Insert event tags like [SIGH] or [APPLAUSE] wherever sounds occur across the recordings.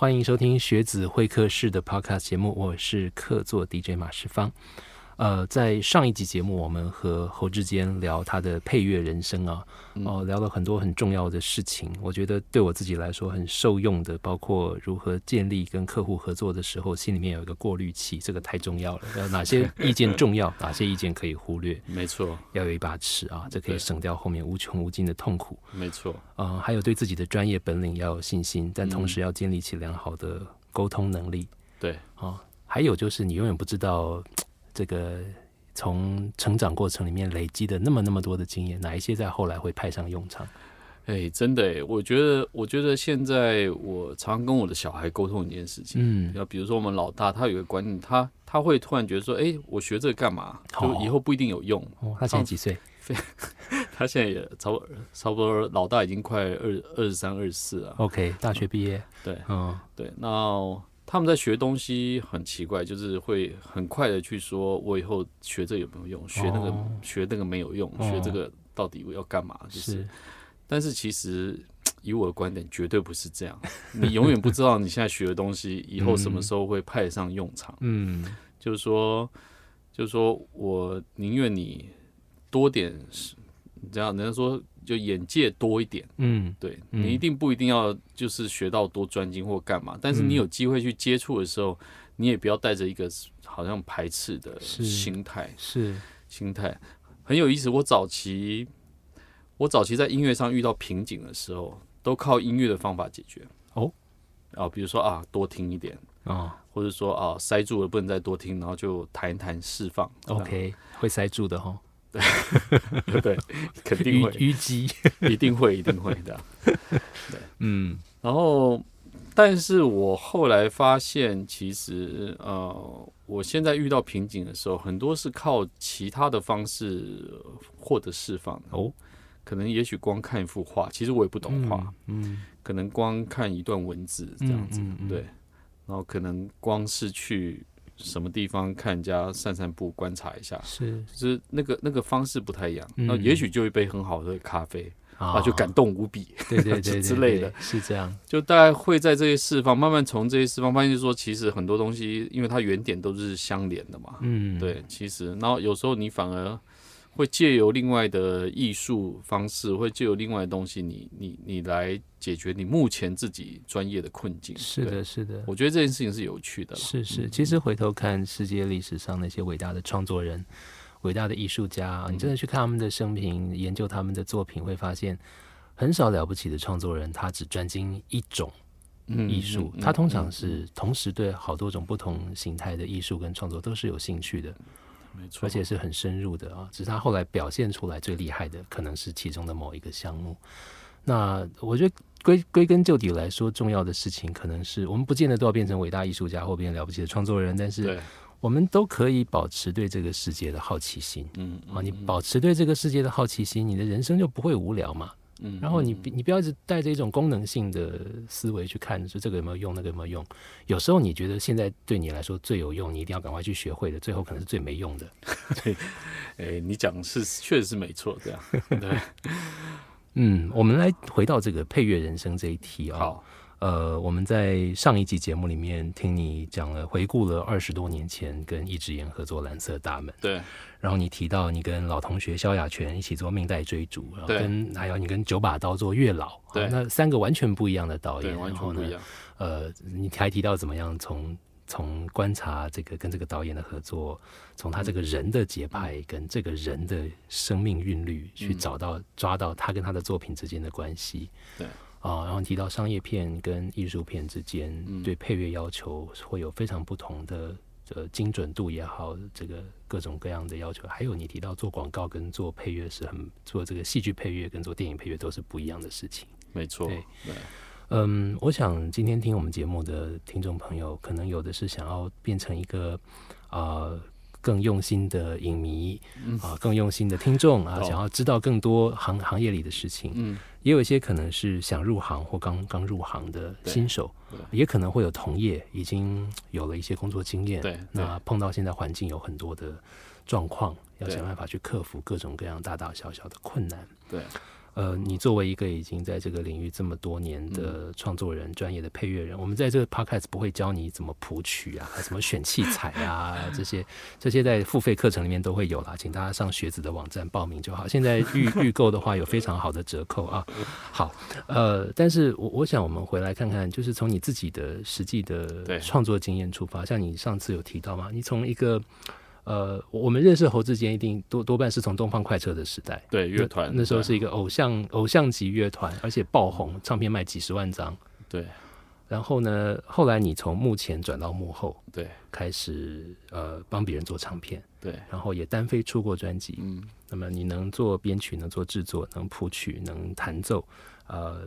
欢迎收听学子会客室的 Podcast 节目，我是客座 DJ 马世芳。呃，在上一集节目，我们和侯志坚聊他的配乐人生啊，哦，聊了很多很重要的事情。我觉得对我自己来说很受用的，包括如何建立跟客户合作的时候，心里面有一个过滤器，这个太重要了。要，哪些 [LAUGHS] 意见重要，哪些意见可以忽略？没错，要有一把尺啊，这可以省掉后面无穷无尽的痛苦。没错，呃，还有对自己的专业本领要有信心，但同时要建立起良好的沟通能力。对，啊，还有就是你永远不知道这个。从成长过程里面累积的那么那么多的经验，哪一些在后来会派上用场？哎，真的哎，我觉得，我觉得现在我常跟我的小孩沟通一件事情，嗯，要比如说我们老大，他有一个观念，他他会突然觉得说，哎，我学这个干嘛？就以后不一定有用。哦，他现在几岁？[LAUGHS] 他现在也差不多，差不多老大已经快二二十三、二十四了。OK，大学毕业。对，嗯，对，那。他们在学东西很奇怪，就是会很快的去说，我以后学这有没有用？学那个学那个没有用？学这个到底要干嘛？就是，但是其实以我的观点，绝对不是这样。[LAUGHS] 你永远不知道你现在学的东西以后什么时候会派上用场。嗯，就是说，就是说我宁愿你多点，这样人家说。就眼界多一点，嗯，对你一定不一定要就是学到多专精或干嘛，但是你有机会去接触的时候，你也不要带着一个好像排斥的心态，是。心态。很有意思。我早期我早期在音乐上遇到瓶颈的时候，都靠音乐的方法解决。哦，啊，比如说啊，多听一点。啊，或者说啊，塞住了不能再多听，然后就弹一弹释放，OK，会塞住的哈。对 [LAUGHS] 对，肯定会。虞姬，一定会一定会的。对，嗯，然后，但是我后来发现，其实呃，我现在遇到瓶颈的时候，很多是靠其他的方式获得释放哦。可能也许光看一幅画，其实我也不懂画，嗯，可能光看一段文字这样子，对，然后可能光是去。什么地方看人家散散步，观察一下，是，就是那个那个方式不太一样。那也许就一杯很好的咖啡啊，就感动无比，对对 [LAUGHS] 对之类的，是这样。就大概会在这些释放，慢慢从这些释放发现，就说其实很多东西，因为它原点都是相连的嘛。嗯，对，其实，然后有时候你反而。会借由另外的艺术方式，会借由另外的东西，你你你来解决你目前自己专业的困境。是的，是的。我觉得这件事情是有趣的。是是，其实回头看世界历史上那些伟大的创作人、伟大的艺术家，你真的去看他们的生平，研究他们的作品，会发现很少了不起的创作人，他只专精一种艺术。他通常是同时对好多种不同形态的艺术跟创作都是有兴趣的。没错，而且是很深入的啊！只是他后来表现出来最厉害的，可能是其中的某一个项目。那我觉得归归根究底来说，重要的事情可能是我们不见得都要变成伟大艺术家或变了不起的创作人，但是我们都可以保持对这个世界的好奇心。嗯啊，你保持对这个世界的好奇心，你的人生就不会无聊嘛。嗯，然后你你不要一直带着一种功能性的思维去看，说这个有没有用，那个有没有用。有时候你觉得现在对你来说最有用，你一定要赶快去学会的，最后可能是最没用的。[LAUGHS] 对，哎，你讲是确实是没错，这样。[LAUGHS] 对，嗯，我们来回到这个配乐人生这一题啊。好。呃，我们在上一集节目里面听你讲了，回顾了二十多年前跟易志言合作《蓝色大门》。对。然后你提到你跟老同学萧亚全一起做《命带追逐》，然后跟还有你跟九把刀做《月老》。对。那三个完全不一样的导演，完全不一样。呃，你还提到怎么样从从观察这个跟这个导演的合作，从他这个人的节拍跟这个人的生命韵律去找到抓到他跟他的作品之间的关系。对。啊，然后提到商业片跟艺术片之间对配乐要求会有非常不同的呃精准度也好，这个各种各样的要求。还有你提到做广告跟做配乐是很做这个戏剧配乐跟做电影配乐都是不一样的事情。没错，对，嗯，我想今天听我们节目的听众朋友，可能有的是想要变成一个啊。更用心的影迷啊，更用心的听众啊，想要知道更多行行业里的事情。嗯，也有一些可能是想入行或刚刚入行的新手，也可能会有同业已经有了一些工作经验。对，那碰到现在环境有很多的状况，要想办法去克服各种各样大大小小的困难。对，呃，你作为一个已经在这个领域这么多年的创作人、专业的配乐人，我们在这个 podcast 不会教你怎么谱曲啊，[LAUGHS] 怎么选器材啊，[LAUGHS] 这些这些在付费课程里面都会有啦，请大家上学子的网站报名就好。现在预 [LAUGHS] 预购的话有非常好的折扣啊。好，呃，但是我我想我们回来看看，就是从你自己的实际的创作经验出发，像你上次有提到嘛，你从一个。呃，我们认识侯志坚一定多多半是从东方快车的时代，对乐团那时候是一个偶像偶像级乐团，而且爆红，唱片卖几十万张。对，然后呢，后来你从幕前转到幕后，对，开始呃帮别人做唱片，对，然后也单飞出过专辑。嗯，那么你能做编曲，能做制作，能谱曲，能弹奏，呃，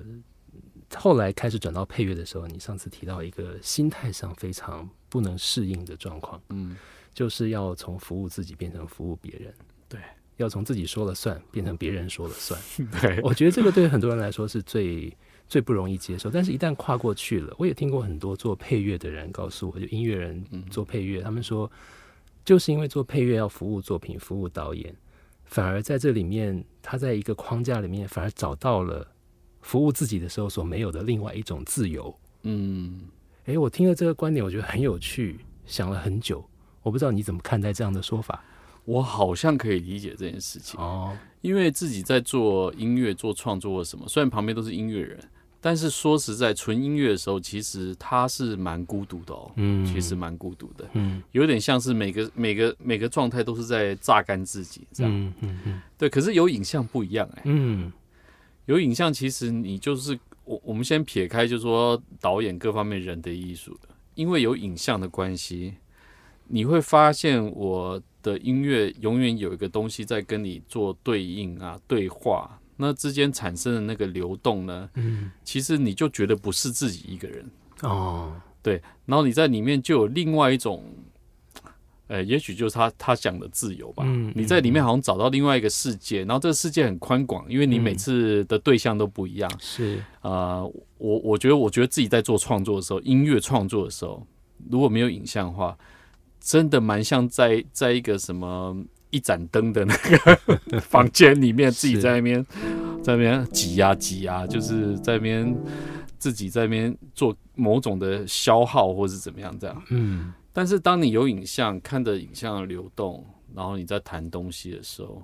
后来开始转到配乐的时候，你上次提到一个心态上非常不能适应的状况，嗯。就是要从服务自己变成服务别人，对，要从自己说了算变成别人说了算。[LAUGHS] 对，我觉得这个对很多人来说是最最不容易接受。但是，一旦跨过去了，我也听过很多做配乐的人告诉我，就音乐人做配乐，他们说，就是因为做配乐要服务作品、服务导演，反而在这里面，他在一个框架里面，反而找到了服务自己的时候所没有的另外一种自由。嗯，诶，我听了这个观点，我觉得很有趣，想了很久。我不知道你怎么看待这样的说法，我好像可以理解这件事情哦，因为自己在做音乐、做创作或什么，虽然旁边都是音乐人，但是说实在，纯音乐的时候，其实他是蛮孤独的哦，嗯，其实蛮孤独的，嗯，有点像是每个每个每个状态都是在榨干自己这样，嗯嗯嗯，对，可是有影像不一样哎，嗯，有影像其实你就是我我们先撇开，就说导演各方面人的艺术的，因为有影像的关系。你会发现我的音乐永远有一个东西在跟你做对应啊，对话，那之间产生的那个流动呢，嗯，其实你就觉得不是自己一个人。哦，对，然后你在里面就有另外一种，呃，也许就是他他讲的自由吧，嗯，你在里面好像找到另外一个世界，然后这个世界很宽广，因为你每次的对象都不一样，是。啊，我我觉得我觉得自己在做创作的时候，音乐创作的时候，如果没有影像的话。真的蛮像在在一个什么一盏灯的那个 [LAUGHS] 房间里面，自己在那边在那边挤呀挤呀，就是在那边自己在那边做某种的消耗，或是怎么样这样。嗯，但是当你有影像，看着影像的流动，然后你在谈东西的时候。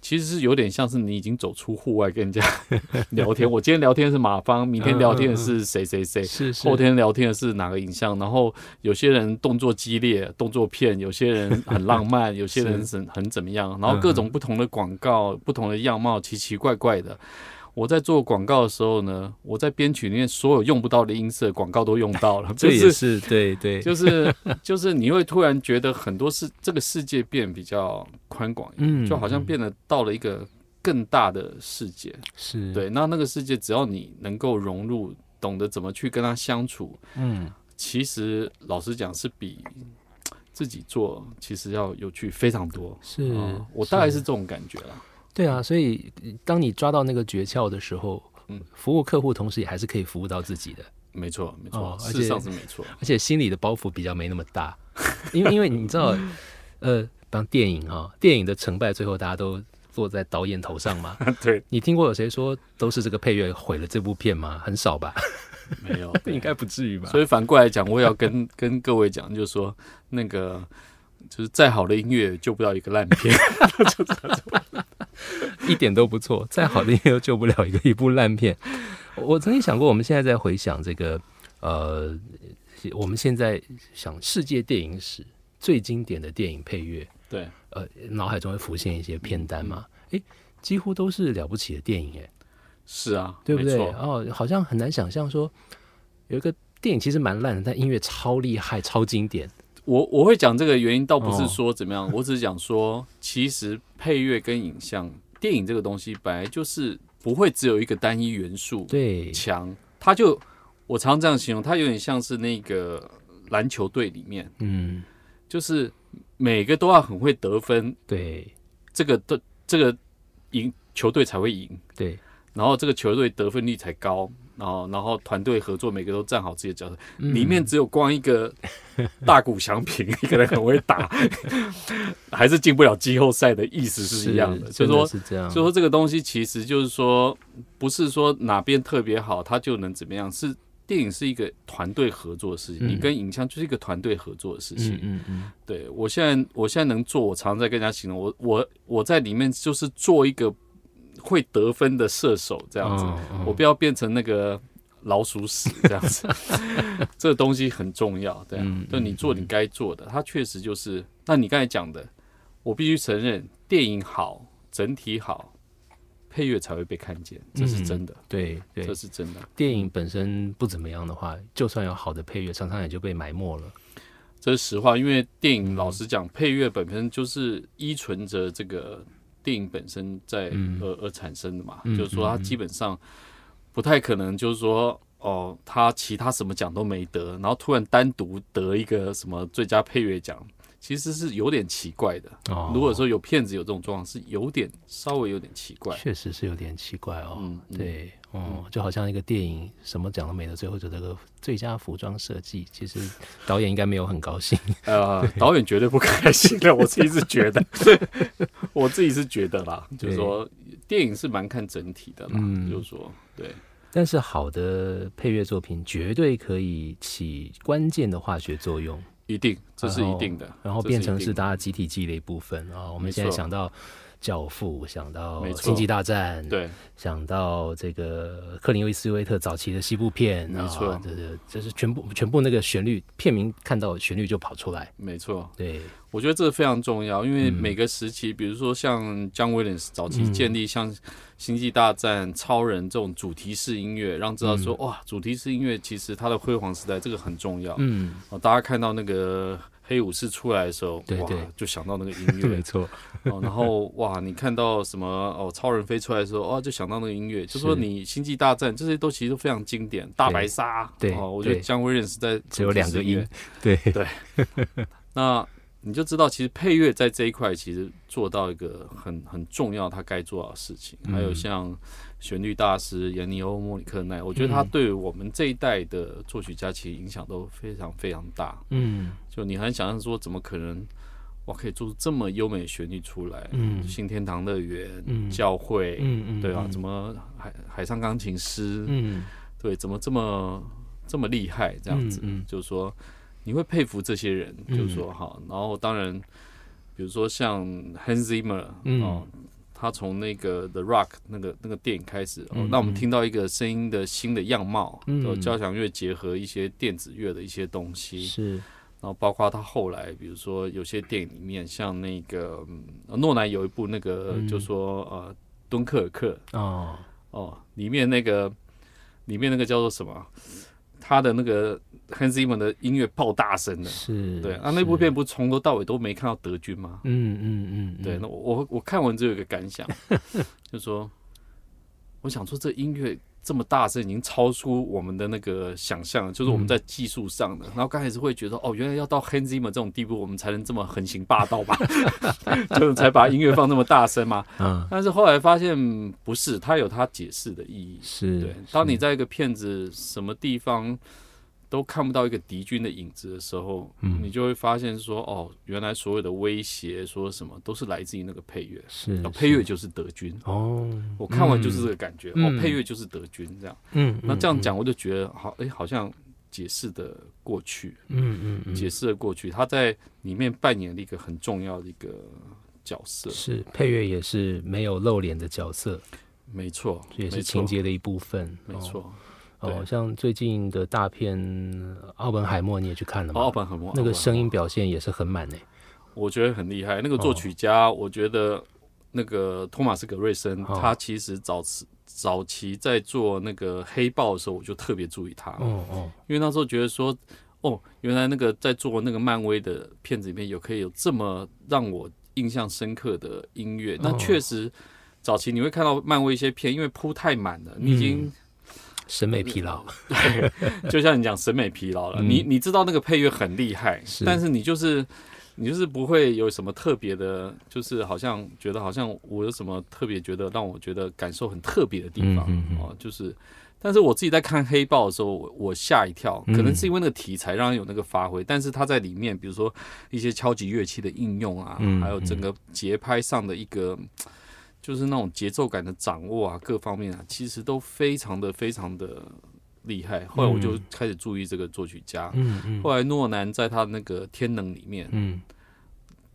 其实是有点像是你已经走出户外跟人家 [LAUGHS] 聊天。我今天聊天是马芳，明天聊天的是谁谁谁，是后天聊天的是哪个影像。然后有些人动作激烈，动作片；有些人很浪漫，[LAUGHS] 有些人很很怎么样。然后各种不同的广告，不同的样貌，奇奇怪怪的。我在做广告的时候呢，我在编曲里面所有用不到的音色，广告都用到了。[LAUGHS] 这也是对对，就是 [LAUGHS] 就是你会突然觉得很多事，这个世界变比较宽广，嗯，就好像变得到了一个更大的世界。是对，那那个世界只要你能够融入，懂得怎么去跟他相处，嗯，其实老实讲是比自己做其实要有趣非常多。是我大概是这种感觉了。对啊，所以当你抓到那个诀窍的时候，嗯，服务客户同时也还是可以服务到自己的。没错，没错，事实上是没错。而且心里的包袱比较没那么大，因为因为你知道，[LAUGHS] 呃，当电影哈，电影的成败最后大家都落在导演头上嘛。[LAUGHS] 对，你听过有谁说都是这个配乐毁了这部片吗？很少吧？没有，[LAUGHS] 应该不至于吧？所以反过来讲，我也要跟跟各位讲，就是说那个。就是再好的音乐救不了一个烂片，[LAUGHS] 一点都不错。再好的音乐救不了一个一部烂片。我曾经想过，我们现在在回想这个，呃，我们现在想世界电影史最经典的电影配乐，对，呃，脑海中会浮现一些片单嘛？诶，几乎都是了不起的电影，诶，是啊，对不对？哦，好像很难想象说有一个电影其实蛮烂的，但音乐超厉害、超经典。我我会讲这个原因，倒不是说怎么样，我只是讲说，其实配乐跟影像，电影这个东西本来就是不会只有一个单一元素对。强，它就我常常这样形容，它有点像是那个篮球队里面，嗯，就是每个都要很会得分，对，这个的这个赢球队才会赢，对，然后这个球队得分率才高。然后然后团队合作，每个都站好自己的角色，里面只有光一个大谷翔平 [LAUGHS] 一个人很会打，[LAUGHS] 还是进不了季后赛的意思是一样的，所以说，是这样，就说这个东西其实就是说，不是说哪边特别好，他就能怎么样，是电影是一个团队合作的事情，你跟影像就是一个团队合作的事情，嗯嗯，对我现在我现在能做，我常常在跟人家形容，我我我在里面就是做一个会得分的射手这样子，我不要变成那个。老鼠屎这样子，[LAUGHS] 这个东西很重要，对啊，就你做你该做的，它确实就是。那你刚才讲的，我必须承认，电影好，整体好，配乐才会被看见，这是真的。对对，这是真的。电影本身不怎么样的话，就算有好的配乐，常常也就被埋没了。这是实话，因为电影老实讲，配乐本身就是依存着这个电影本身在而而产生的嘛，就是说它基本上。不太可能，就是说，哦，他其他什么奖都没得，然后突然单独得一个什么最佳配乐奖，其实是有点奇怪的。哦，如果说有骗子有这种状况，是有点稍微有点奇怪。确实是有点奇怪哦。嗯，对，哦，就好像一个电影什么奖都没得，最后就这个最佳服装设计，其实导演应该没有很高兴。[LAUGHS] 呃，导演绝对不开心的，我自己是觉得，[LAUGHS] 我自己是觉得啦，就是说。电影是蛮看整体的嘛，就是说，对。但是好的配乐作品绝对可以起关键的化学作用，一定，这是一定的。然后变成是大家集体记忆的一部分啊。我们现在想到。教父想到星际大战，对，想到这个克林威斯威特早期的西部片，没错，这是就是全部全部那个旋律片名看到旋律就跑出来，没错，对，我觉得这个非常重要，因为每个时期，比如说像姜威廉斯早期建立像星际大战、超人这种主题式音乐，让知道说哇，主题式音乐其实它的辉煌时代这个很重要，嗯，哦，大家看到那个。黑武士出来的时候，哇，就想到那个音乐，[LAUGHS] 没错。然后哇，你看到什么哦？超人飞出来的时候，哦，就想到那个音乐。就说你星际大战这些都其实都非常经典。大白鲨，对，我觉得姜维认识在只有两个音，对 [LAUGHS] 对。[LAUGHS] 那你就知道，其实配乐在这一块其实做到一个很很重要，他该做到的事情。还有像。旋律大师严尼欧·莫里克奈，我觉得他对我们这一代的作曲家其实影响都非常非常大。嗯，就你很想象说，怎么可能哇可以做出这么优美的旋律出来？嗯，新天堂乐园、教会，嗯嗯，对啊，怎么海海上钢琴师？嗯，对，怎么这么这么厉害？这样子，就是说你会佩服这些人，就是说哈。然后当然，比如说像 Hans Zimmer，嗯。他从那个 The Rock 那个那个电影开始，哦那我们听到一个声音的新的样貌，嗯。交响乐结合一些电子乐的一些东西，是。然后包括他后来，比如说有些电影里面，像那个诺兰有一部那个，就说呃敦刻尔克。哦。哦，里面那个里面那个叫做什么？他的那个。Hans Zimmer 的音乐爆大声的，是对啊，那部片不是从头到尾都没看到德军吗？嗯嗯嗯，对，那我我看完之后有一个感想，[LAUGHS] 就说我想说这音乐这么大声，已经超出我们的那个想象，就是我们在技术上的。然后刚开始会觉得，哦，原来要到 Hans Zimmer 这种地步，我们才能这么横行霸道吧？[LAUGHS] 就才把音乐放那么大声嘛？嗯，但是后来发现不是，它有它解释的意义。是对，当你在一个片子什么地方。都看不到一个敌军的影子的时候，你就会发现说，哦，原来所有的威胁说什么都是来自于那个配乐，是配乐就是德军。哦。我看完就是这个感觉，哦，配乐就是德军这样。嗯，那这样讲我就觉得好，哎，好像解释的过去，嗯嗯，解释的过去，他在里面扮演了一个很重要的一个角色，是配乐也是没有露脸的角色，没错，也是情节的一部分，没错。哦，像最近的大片《奥本海默》，你也去看了吗？奥本海默那个声音表现也是很满诶，我觉得很厉害。那个作曲家，我觉得那个托马斯·格瑞森，他其实早期早期在做那个黑豹的时候，我就特别注意他。哦哦，因为那时候觉得说，哦，原来那个在做那个漫威的片子里面有可以有这么让我印象深刻的音乐。那确实，早期你会看到漫威一些片，因为铺太满了，你已经。审美疲劳，[LAUGHS] 对，就像你讲审美疲劳了。你你知道那个配乐很厉害，但是你就是你就是不会有什么特别的，就是好像觉得好像我有什么特别觉得让我觉得感受很特别的地方哦，就是但是我自己在看黑豹的时候，我我吓一跳，可能是因为那个题材让人有那个发挥，但是它在里面，比如说一些敲击乐器的应用啊，还有整个节拍上的一个，就是那种节奏感的掌握啊，各方面啊，其实都非常的非常的厉害。后来我就开始注意这个作曲家，嗯嗯。后来诺南在他那个《天能》里面，嗯，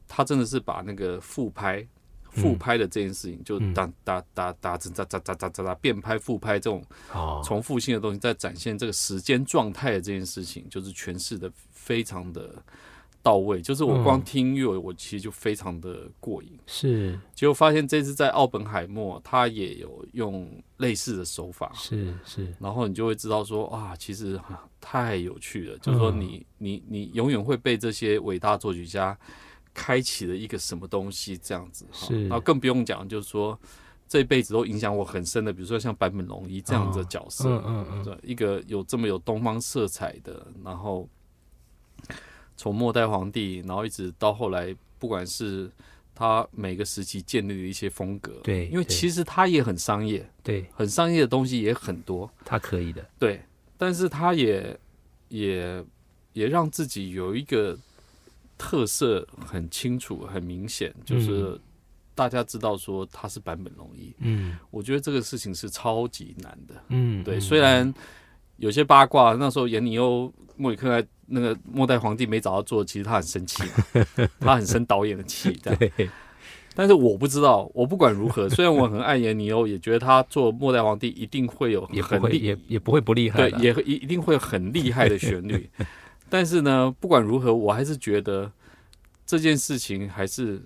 他真的是把那个复拍、复拍的这件事情，就哒哒哒哒哒哒哒哒哒哒变拍、复拍这种重复性的东西，在展现这个时间状态的这件事情，就是诠释的非常的。到位。就是我光听音乐，我其实就非常的过瘾。是，结果发现这次在奥本海默，他也有用类似的手法。是是，然后你就会知道说，啊，其实太有趣了。就是说，你你你永远会被这些伟大作曲家。开启了一个什么东西这样子，是，然后更不用讲，就是说这一辈子都影响我很深的，比如说像坂本龙一这样的角色，嗯嗯嗯，一个有这么有东方色彩的，然后从末代皇帝，然后一直到后来，不管是他每个时期建立的一些风格，对，因为其实他也很商业，对，很商业的东西也很多，他可以的，对，但是他也也也让自己有一个。特色很清楚、很明显，就是大家知道说他是版本龙一。嗯，我觉得这个事情是超级难的。嗯，对。虽然有些八卦，那时候严尼欧莫里克在那个末代皇帝没找到做，其实他很生气，[LAUGHS] 他很生导演的气。对。但是我不知道，我不管如何，[LAUGHS] 虽然我很爱严尼欧，也觉得他做末代皇帝一定会有很厉，也也不会不厉害。对，也一一定会很厉害的旋律。[LAUGHS] 但是呢，不管如何，我还是觉得这件事情还是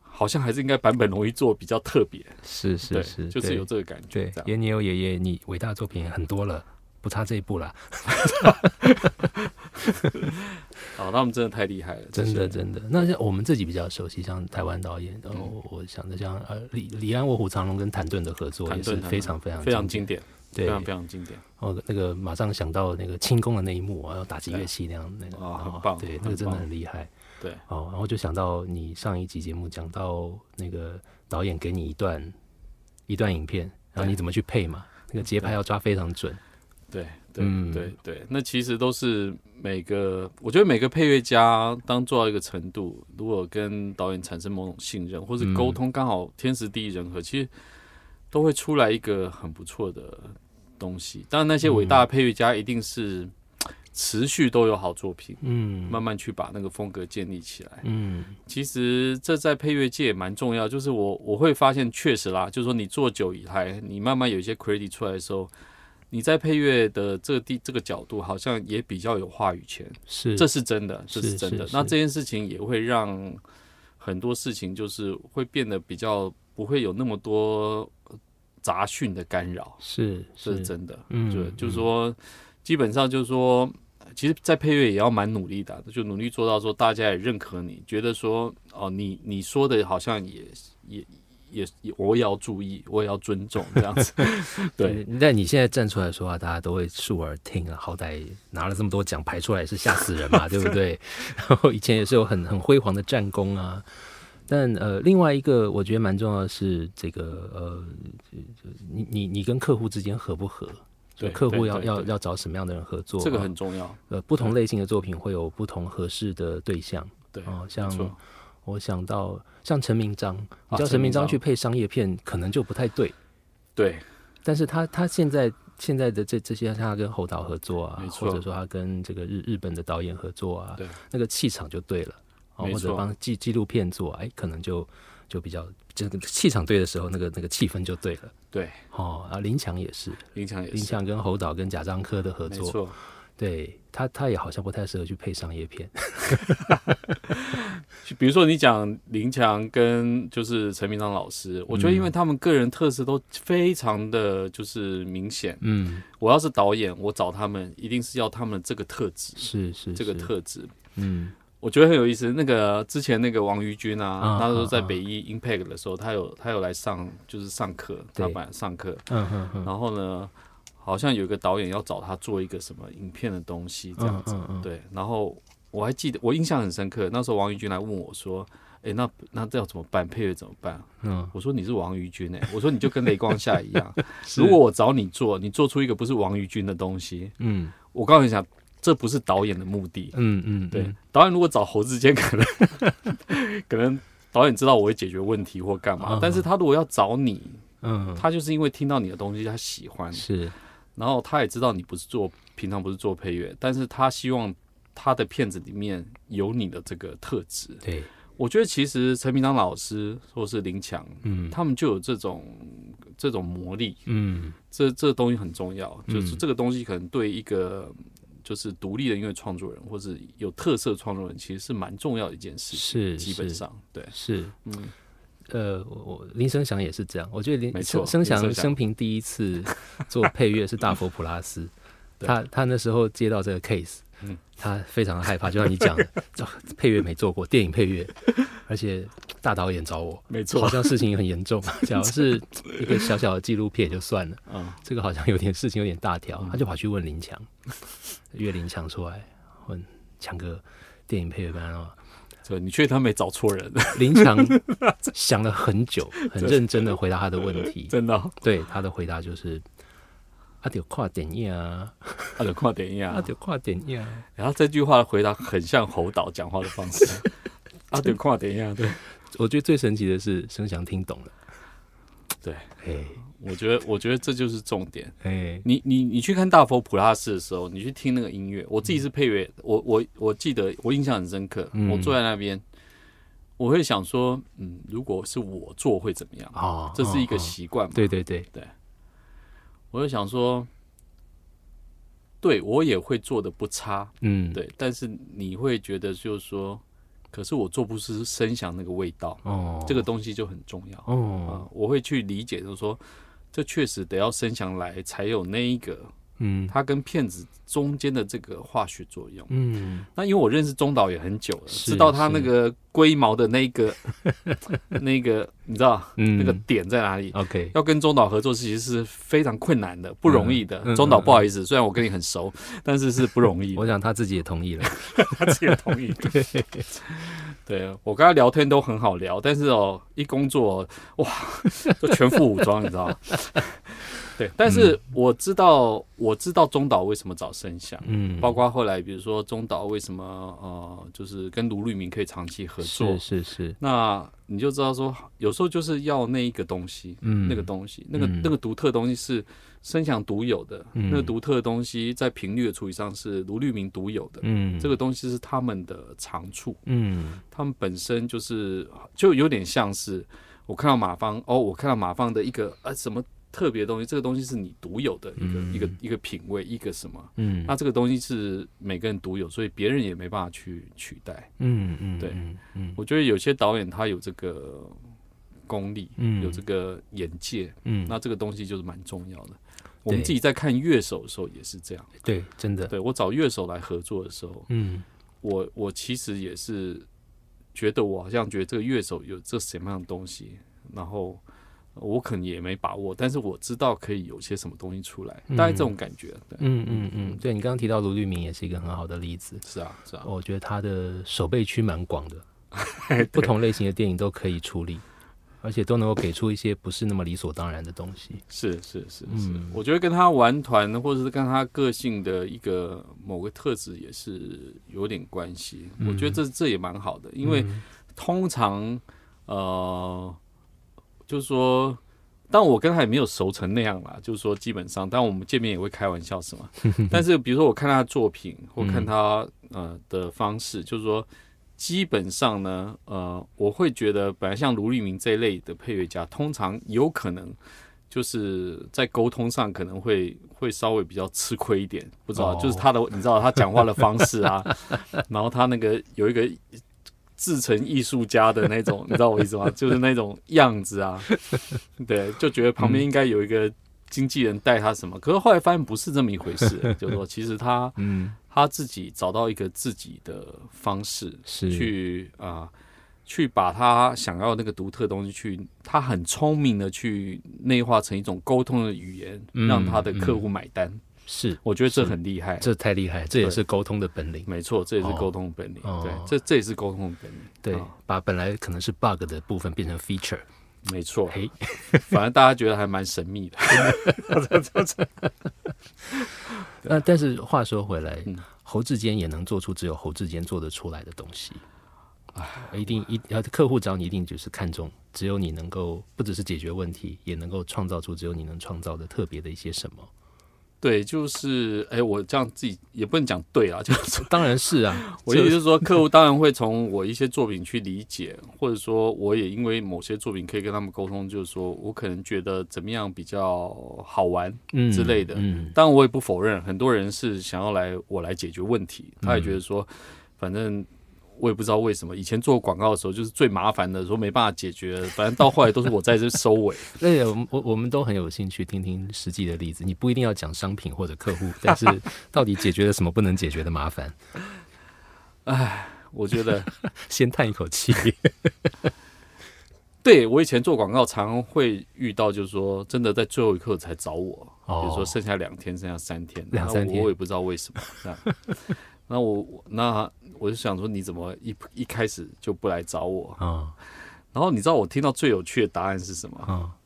好像还是应该版本容易做比较特别。是是是，就是有这个感觉。对，爷牛爷爷，你伟大作品很多了，不差这一步了。[LAUGHS] 好，他们真的太厉害了，真的真的。那像我们自己比较熟悉，像台湾导演，然后我想着像呃李李安、卧虎藏龙跟谭盾的合作也是非常非常非常经典。非常非常经典哦，那个马上想到那个轻功的那一幕啊，要打击乐器那样那个哦，很棒，对，那个真的很厉害，对哦，然后就想到你上一集节目讲到那个导演给你一段一段影片，然后你怎么去配嘛？那个节拍要抓非常准，对对对对，那其实都是每个，我觉得每个配乐家当做到一个程度，如果跟导演产生某种信任或者沟通，刚好天时地利人和，其实都会出来一个很不错的。东西，当然那些伟大的配乐家一定是持续都有好作品，嗯，慢慢去把那个风格建立起来，嗯，其实这在配乐界也蛮重要。就是我我会发现，确实啦，就是说你做久以来，你慢慢有一些 credit 出来的时候，你在配乐的这个地这个角度，好像也比较有话语权，是，这是真的，这是真的。那这件事情也会让很多事情就是会变得比较不会有那么多。杂讯的干扰是这是真的，嗯，就就是说，基本上就是说，其实，在配乐也要蛮努力的，就努力做到说，大家也认可你，觉得说，哦，你你说的好像也也也，我也要注意，我也要尊重这样子。[LAUGHS] 对，但你现在站出来说话，大家都会竖耳听啊，好歹拿了这么多奖排出来是吓死人嘛，[LAUGHS] 对不对？然后以前也是有很很辉煌的战功啊。但呃，另外一个我觉得蛮重要的是这个呃，你你你跟客户之间合不合？对，客户要要要找什么样的人合作？这个很重要。呃，不同类型的作品会有不同合适的对象。对，哦，像我想到像陈明章，你叫陈明章去配商业片，可能就不太对。对，但是他他现在现在的这这些，他跟侯导合作啊，或者说他跟这个日日本的导演合作啊，对，那个气场就对了。或者帮纪纪录片做，哎，可能就就比较这个气场对的时候，那个那个气氛就对了。对，哦，啊，林强也是，林强也林强跟侯导跟贾樟柯的合作，对他他也好像不太适合去配商业片。[LAUGHS] 比如说你讲林强跟就是陈明章老师，我觉得因为他们个人特色都非常的就是明显。嗯，我要是导演，我找他们一定是要他们这个特质，是是这个特质。嗯。我觉得很有意思。那个之前那个王于军啊，他说在北医 Impact 的时候，他有他有来上，就是上课，他本来上课。嗯嗯然后呢，好像有一个导演要找他做一个什么影片的东西，这样子。对。然后我还记得，我印象很深刻。那时候王于军来问我说：“哎，那那这要怎么办？配乐怎么办？嗯，我说你是王于君哎，我说你就跟雷光夏一样，[LAUGHS] 如果我找你做，你做出一个不是王于君的东西，嗯我告诉你讲，这不是导演的目的。嗯嗯，对，导演如果找侯志坚，可能 [LAUGHS] 可能导演知道我会解决问题或干嘛，嗯但是他如果要找你，嗯，他就是因为听到你的东西，他喜欢，是然后他也知道你不是做平常不是做配乐，但是他希望他的片子里面有你的这个特质。对，我觉得其实陈明章老师或是林强，嗯他们就有这种这种魔力，嗯这这东西很重要，嗯就是这个东西可能对一个就是独立的音乐创作人或是有特色创作人，其实是蛮重要的一件事情。是基本上对，是，嗯，呃，我我林声祥也是这样，我觉得林声声祥生平第一次做配乐是大佛普拉斯，[LAUGHS] 他他那时候接到这个 case，嗯他非常害怕，就像你讲的，[LAUGHS] 配乐没做过，电影配乐，而且大导演找我，没错好，像事情也很严重。[LAUGHS] 假如是一个小小的纪录片也就算了，嗯，这个好像有点事情有点大条，他就跑去问林强，约林强出来问强哥电影配乐班啊。这你确定他没找错人？[LAUGHS] 林强 [LAUGHS] 想了很久，[LAUGHS] 很认真的回答他的问题。真的哦，对他的回答就是：“阿，得跨点影啊，他的快点一啊，样。得跨点影啊。然后这句话的回答很像侯导讲话的方式，阿得跨点一样。对，”我觉得最神奇的是，声祥听懂了。对，哎我觉得，我觉得这就是重点。哎，你你你去看大佛普拉斯的时候，你去听那个音乐，我自己是配乐，我我我记得我印象很深刻，嗯我坐在那边，我会想说，嗯，如果是我做会怎么样？哦，这是一个习惯嘛？对对对，我就想说，对我也会做的不差，嗯，，对，但是你会觉得就是说，可是我做不出声响那个味道，哦，这个东西就很重要啊、哦，我会去理解，就是说，这确实得要声响来才有那一个嗯他跟骗子中间的这个化学作用。嗯，那因为我认识中岛也很久了，知道他那个龟毛的那个 [LAUGHS] 那个，你知道嗯那个点在哪里？OK，要跟中岛合作其实是非常困难的，不容易的。中岛不好意思，虽然我跟你很熟，但是是不容易。[LAUGHS] 我想他自己也同意了。[LAUGHS] 他自己也同意。对，对我跟他聊天都很好聊，但是哦，一工作哇，[LAUGHS] 就全副武装，你知道吗？对，但是我知道，我知道中岛为什么找声响，嗯，包括后来比如说中岛为什么呃，就是跟卢律明可以长期合作。是，是是，那你就知道说，有时候就是要那一个东西，嗯，那个东西，那个嗯。那个独特的东西是声响独有的，嗯。那个独特的东西在频率的处理上是卢律明独有的，嗯，这个东西是他们的长处，嗯。他们本身就是就有点像是我看到马芳哦，我看到马芳的一个呃什么特别的东西，这个东西是你独有的一个、嗯。一个一个品味，一个什么，嗯，那这个东西是每个人独有，所以别人也没办法去取代。嗯嗯对。嗯嗯。我觉得有些导演他有这个功力，嗯。有这个眼界，嗯，那这个东西就是蛮重要的。我们自己在看乐手的时候也是这样，对，真的，对我找乐手来合作的时候，嗯。我我其实也是觉得我好像觉得这个乐手有这什么样的东西，然后我可能也没把握，但是我知道可以有些什么东西出来，嗯大概这种感觉。对，嗯嗯嗯，对你刚刚提到卢律明也是一个很好的例子，是啊，是啊，我觉得他的手背区蛮广的，[LAUGHS] 不同类型的电影都可以处理，而且都能够给出一些不是那么理所当然的东西。是是是是，嗯我觉得跟他玩团或者是跟他个性的一个某个特质也是有点关系。我觉得这这也蛮好的，因为嗯通常呃，就是说。但我跟他也没有熟成那样啦，就是说基本上，但我们见面也会开玩笑，是吗？[LAUGHS] 但是比如说我看他的作品，或看他呃的方式，就是说基本上呢，呃，我会觉得本来像卢立明这一类的配乐家，通常有可能就是在沟通上可能会会稍微比较吃亏一点，不知道，哦就是他的你知道他讲话的方式啊，[LAUGHS] 然后他那个有一个自成艺术家的那种，[LAUGHS] 你知道我意思吗？就是那种样子啊，[LAUGHS] 对，就觉得旁边应该有一个经纪人带他什么，可是后来发现不是这么一回事，[LAUGHS] 就是说其实他嗯，他自己找到一个自己的方式是去啊、去把他想要那个独特的东西去，他很聪明的去内化成一种沟通的语言，嗯让他的客户买单。是，我觉得这很厉害，这太厉害，这也是沟通的本领。没错，这也是沟通本领。对，这这也是沟通的本领。对，把本来可能是 bug 的部分变成 feature。没错，嘿，[LAUGHS] 反正大家觉得还蛮神秘的。[LAUGHS] 那但是话说回来，侯志坚也能做出只有侯志坚做得出来的东西。一定一要客户找你，一定就是看中只有你能够，不只是解决问题，也能够创造出只有你能创造的特别的一些什么。对，就是哎，我这样自己也不能讲对啊，就是当然是啊，我意思是说，客户当然会从我一些作品去理解，或者说我也因为某些作品可以跟他们沟通，就是说我可能觉得怎么样比较好玩之类的。嗯，当然我也不否认，很多人是想要来我来解决问题，他也觉得说，反正。我也不知道为什么，以前做广告的时候就是最麻烦的，说没办法解决，反正到后来都是我在这收尾。[LAUGHS] 对，我我我们都很有兴趣听听实际的例子。你不一定要讲商品或者客户，但是到底解决了什么不能解决的麻烦？唉，我觉得 [LAUGHS] 先叹一口气。[LAUGHS] 对我以前做广告，常会遇到，就是说真的在最后一刻才找我，比如说剩下两天，剩下三天，两三天，我也不知道为什么。那我那。我就想说，你怎么一一开始就不来找我啊？然后你知道我听到最有趣的答案是什么？啊，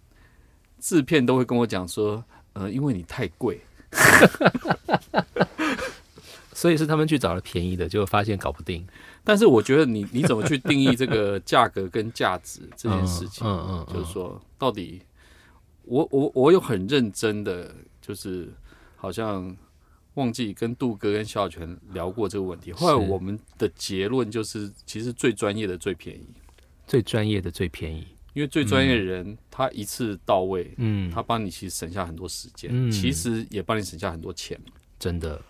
制片都会跟我讲说，呃，因为你太贵，[LAUGHS] 所以是他们去找了便宜的，就发现搞不定。但是我觉得你你怎么去定义这个价格跟价值这件事情？嗯嗯，就是说，到底我我我有很认真的，就是好像。忘记跟杜哥跟肖全聊过这个问题，后来我们的结论就是，其实最专业的最便宜，最专业的最便宜，因为最专业的人他一次到位，嗯，他帮你其实省下很多时间，其实也帮你省下很多钱，真的。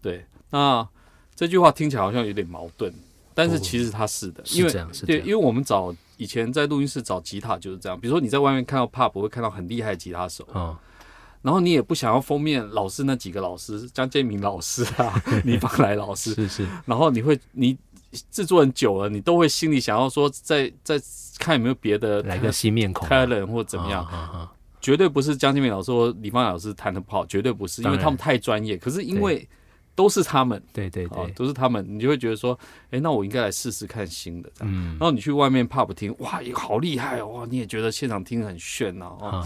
对，那这句话听起来好像有点矛盾，但是其实他是的，因为对，因为我们找以前在录音室找吉他就是这样，比如说你在外面看到 pub 会看到很厉害的吉他手。啊。然后你也不想要封面老师那几个老师，江建明老师啊，[LAUGHS] 李方来老师，是是。然后你会，你制作人久了，你都会心里想要说，再再看有没有别的来个新面孔，talent 或怎么样，绝对不是江建明老师或李方老师弹的不好，绝对不是，因为他们太专业。可是因为都是他们，对对对，都是他们，你就会觉得说，哎，那我应该来试试看新的。嗯。然后你去外面 pub 听，哇，好厉害哦，哇，你也觉得现场听很炫哦。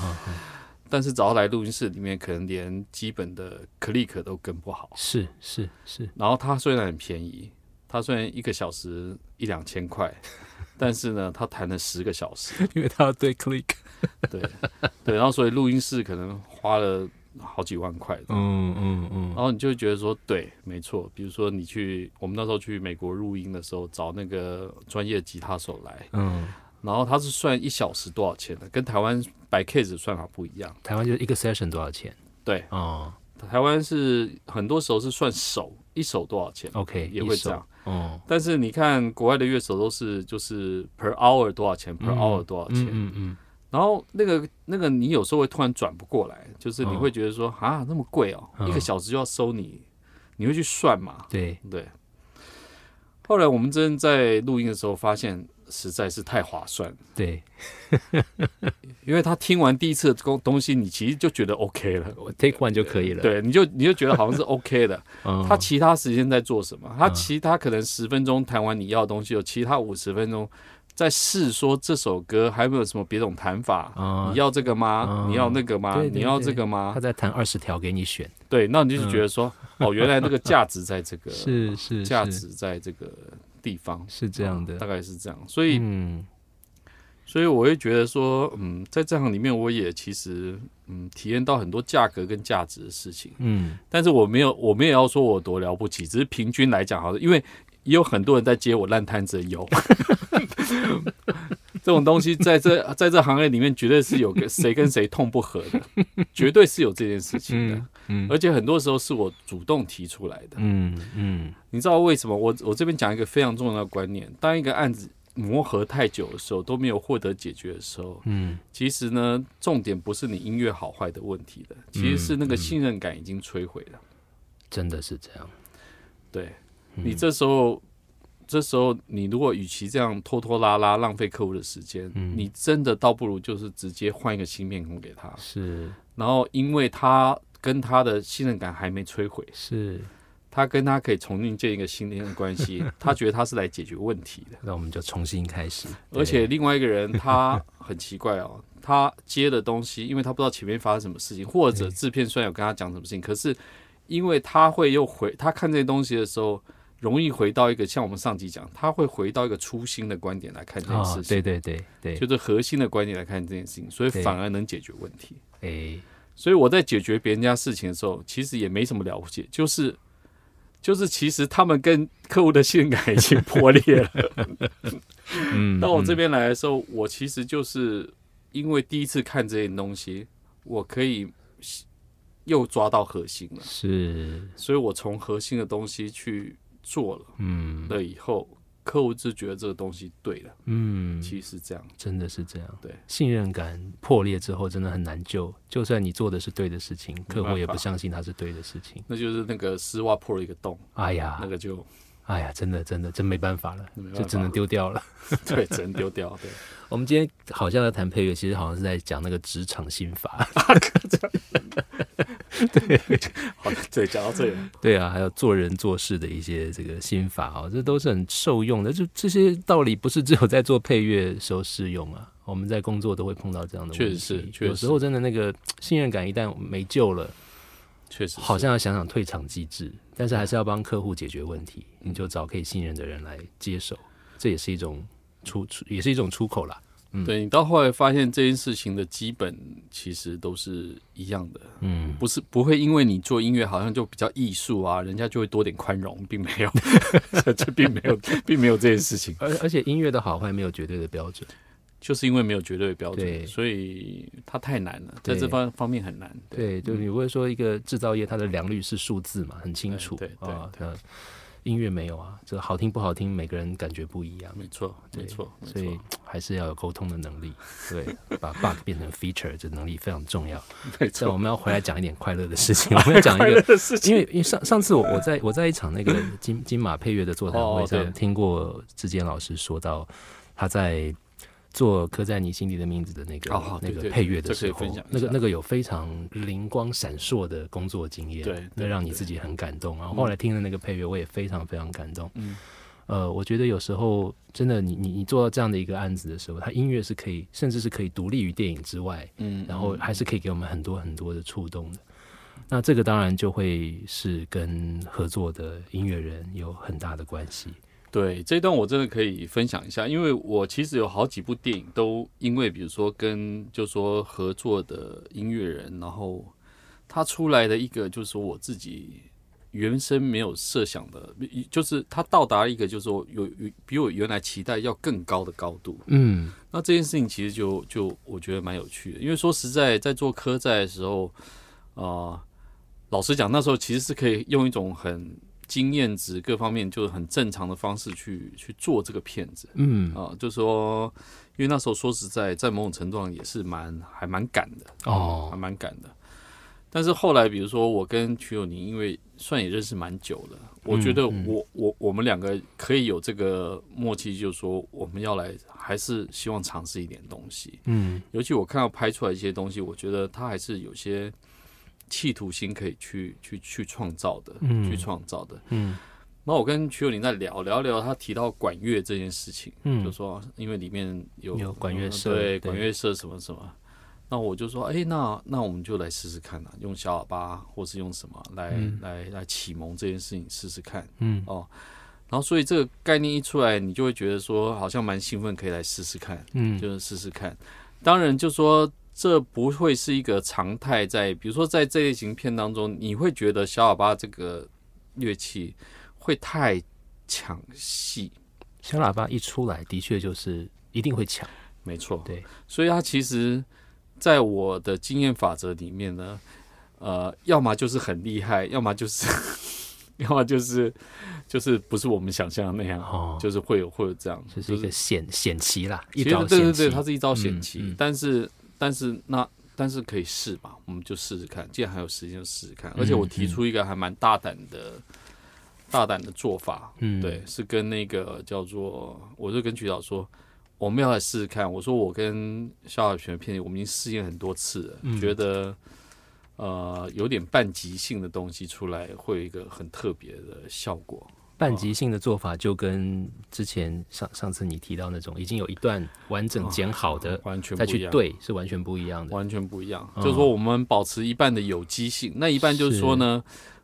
但是只要来录音室里面，可能连基本的 click 都跟不好。是是是。然后他虽然很便宜，他虽然一个小时一两千块，[LAUGHS] 但是呢，他弹了十个小时，因为他要对 click。对对，然后所以录音室可能花了好几万块。嗯嗯嗯。然后你就会觉得说，对，没错。比如说你去我们那时候去美国录音的时候，找那个专业吉他手来。嗯。然后他是算一小时多少钱的，跟台湾白 case 算法不一样。台湾就是一个 session 多少钱？对，哦，台湾是很多时候是算手一手多少钱？OK，也会这样。哦，但是你看国外的乐手都是就是 per hour 多少钱？per hour 多少钱？嗯嗯。然后那个那个你有时候会突然转不过来，就是你会觉得说啊那么贵哦，一个小时就要收你，你会去算嘛？对对。后来我们真在录音的时候发现。实在是太划算，对，[LAUGHS] 因为他听完第一次的东东西，你其实就觉得 OK 了，take one 就可以了，对，你就你就觉得好像是 OK 的。[LAUGHS] 他其他时间在做什么？他其他可能十分钟弹完你要的东西，有其他五十分钟。在试说这首歌还有没有什么别种弹法？你要这个吗？你要那个吗？你要这个吗？他在弹二十条给你选。对，那你就觉得说，哦，原来那个价值在这个，[LAUGHS] 是是价值在这个地方，是这样的，大概是这样。所以，嗯，所以我会觉得说，嗯，在这行里面，我也其实，嗯，体验到很多价格跟价值的事情。嗯，但是我没有，我没有要说我多了不起，只是平均来讲，好像因为。也有很多人在接我烂摊子的油，[LAUGHS] 这种东西在这 [LAUGHS] 在这行业里面绝对是有个 [LAUGHS] 谁跟谁痛不和的，绝对是有这件事情的，嗯，而且很多时候是我主动提出来的，嗯嗯，你知道为什么？我我这边讲一个非常重要的观念：当一个案子磨合太久的时候，都没有获得解决的时候，嗯，其实呢，重点不是你音乐好坏的问题的，其实是那个信任感已经摧毁了，真的是这样，对。你这时候，这时候你如果与其这样拖拖拉拉浪费客户的时间，你真的倒不如就是直接换一个新面孔给他。是，然后因为他跟他的信任感还没摧毁，是他跟他可以重新建一个新的关系，[LAUGHS] 他觉得他是来解决问题的，那我们就重新开始。而且另外一个人他很奇怪哦，他接的东西，因为他不知道前面发生什么事情，或者制片虽然有跟他讲什么事情，可是因为他会又回他看这些东西的时候。容易回到一个像我们上集讲，他会回到一个初心的观点来看这件事情，对对对对，就是核心的观点来看这件事情，所以反而能解决问题。诶，所以我在解决别人家事情的时候，其实也没什么了不起，就是就是其实他们跟客户的信任感已经破裂了。嗯，[LAUGHS] 到我这边来的时候，我其实就是因为第一次看这件东西，我可以又抓到核心了，是，所以我从核心的东西去。做了，嗯，了以后，客户就觉得这个东西对了，嗯，其实是这样，真的是这样，对，信任感破裂之后，真的很难救。就算你做的是对的事情，客户也不相信它是对的事情，那就是那个丝袜破了一个洞，哎呀，那个就，哎呀，真的真的真没办法了，就只能丢掉了，[LAUGHS] 对，只能丢掉。对，[LAUGHS] 我们今天好像在谈配乐，其实好像是在讲那个职场心法。[LAUGHS] [LAUGHS] 对，[LAUGHS] 好，对，讲到这里，[LAUGHS] 对啊，还有做人做事的一些这个心法哦，这都是很受用的。就这些道理，不是只有在做配乐时候适用啊，我们在工作都会碰到这样的问题。确实是，有时候真的那个信任感一旦没救了，确实好像要想想退场机制，但是还是要帮客户解决问题，你就找可以信任的人来接手，这也是一种出出，也是一种出口啦。对你到后来发现这件事情的基本其实都是一样的，嗯，不是不会因为你做音乐好像就比较艺术啊，人家就会多点宽容，并没有，[LAUGHS] 这并没有，并没有这件事情。而而且音乐的好坏没有绝对的标准，就是因为没有绝对的标准，所以它太难了，在这方方面很难。对，就你不会说一个制造业它的良率是数字嘛，很清楚，对对对。音乐没有啊，这个好听不好听，每个人感觉不一样。没错，没错，所以还是要有沟通的能力。[LAUGHS] 对，把 bug 变成 feature，这能力非常重要。没错，我们要回来讲一点快乐的事情。我们要讲一个，[LAUGHS] 因为因为上上次我我在我在一场那个 [LAUGHS] 金金马配乐的座谈会上听过志坚老师说到他在。做刻在你心底的名字的那个那个配乐的时候，那个那个有非常灵光闪烁的工作经验，对，那让你自己很感动。然后后来听了那个配乐，我也非常非常感动。嗯，呃，我觉得有时候真的，你你你做到这样的一个案子的时候，它音乐是可以，甚至是可以独立于电影之外，嗯，然后还是可以给我们很多很多的触动的。那这个当然就会是跟合作的音乐人有很大的关系。对这段我真的可以分享一下，因为我其实有好几部电影都因为比如说跟就说合作的音乐人，然后他出来的一个就是说我自己原生没有设想的，就是他到达一个就是说有有比我原来期待要更高的高度。嗯，那这件事情其实就就我觉得蛮有趣的，因为说实在在做科在的时候啊，老实讲那时候其实是可以用一种很。经验值各方面就是很正常的方式去去做这个片子，嗯。啊，就说，因为那时候说实在，在某种程度上也是蛮还蛮赶的哦，还蛮赶的。但是后来，比如说我跟曲友宁，因为算也认识蛮久了，我觉得我我我们两个可以有这个默契，就是说我们要来还是希望尝试一点东西，嗯，尤其我看到拍出来一些东西，我觉得他还是有些。企图心可以去去去创造的，去创造的。嗯，那我跟曲友林在聊聊聊，他提到管乐这件事情，嗯，就说因为里面有有管乐社，对管乐社什么什么，那我就说，哎，那那我们就来试试看啊，用小喇叭或是用什么来来来启蒙这件事情试试看，嗯。哦，然后所以这个概念一出来，你就会觉得说好像蛮兴奋，可以来试试看，嗯，就是试试看。当然就说。这不会是一个常态，在比如说在这类型片当中，你会觉得小喇叭这个乐器会太抢戏。小喇叭一出来，的确就是一定会抢，没错。对，所以它其实，在我的经验法则里面呢，呃，要么就是很厉害，要么就是，[LAUGHS] 要么就是就是不是我们想象的那样，哦，就是会有会有这样，就是一个险险棋啦，一招对对对，它是一招险棋，但是。但是那但是可以试嘛？我们就试试看，既然还有时间，就试试看。而且我提出一个还蛮大胆的、大胆的做法，嗯，对，是跟那个叫做，我就跟局长说，我们要来试试看。我说我跟肖小泉的片子，我们已经试验很多次了，觉得呃有点半即兴的东西出来，会有一个很特别的效果。半即兴的做法就跟之前上上次你提到那种已经有一段完整剪好的，完全再去对是完全不一样的，完全不一样。就是说我们保持一半的有机性，那一半就是说呢，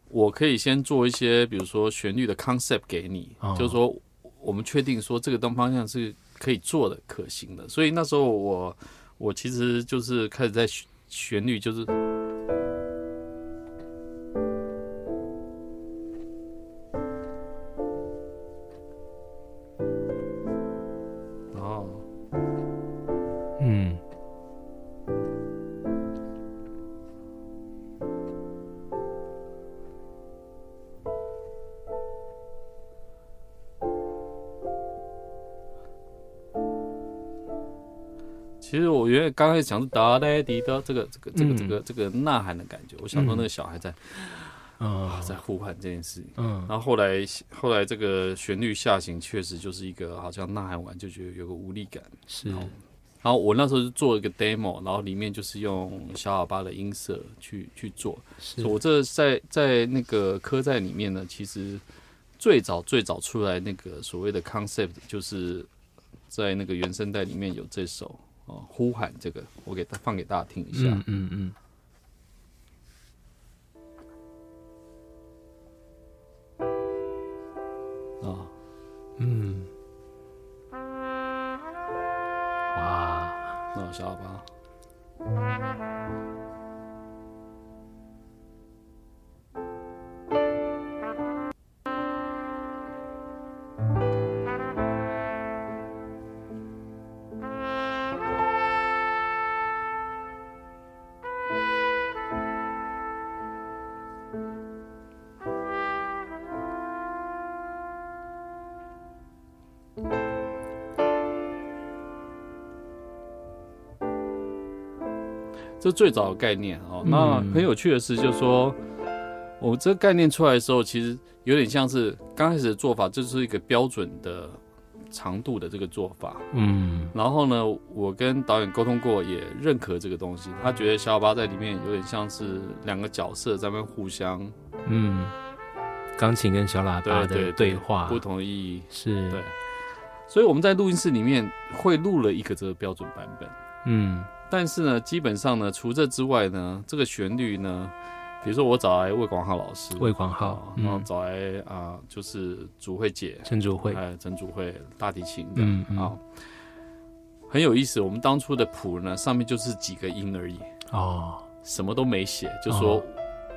我可以先做一些，比如说旋律的 concept 给你，就是说我们确定说这个东方向是可以做的、可行的。所以那时候我我其实就是开始在旋律就是。刚开始讲是哒哒滴的这个这个这个这个这个呐喊的感觉，我想说那个小孩在啊在呼唤这件事情，嗯，然后后来后来这个旋律下行，确实就是一个好像呐喊完就觉得有个无力感，是。然后我那时候就做一个 demo，然后里面就是用小喇叭的音色去去做，我这在在那个科在里面呢，其实最早最早出来那个所谓的 concept，就是在那个原声带里面有这首。哦，呼喊这个，我给他放给大家听一下。嗯嗯嗯。啊，嗯。哇，那我下吧。这最早的概念哦，那很有趣的是，就是说我这个概念出来的时候，其实有点像是刚开始的做法，这是一个标准的长度的这个做法。嗯，然后呢，我跟导演沟通过，也认可这个东西。他觉得小喇叭在里面有点像是两个角色在那互相，嗯，钢琴跟小喇叭的对话，不同意义是，对。所以我们在录音室里面会录了一个这个标准版本。嗯。但是呢，基本上呢，除这之外呢，这个旋律呢，比如说我找来魏广浩老师，魏广浩，然后找来啊，就是祖慧姐，陈祖慧，哎，陈祖慧，大提琴的啊，很有意思。我们当初的谱呢，上面就是几个音而已，哦，什么都没写，就说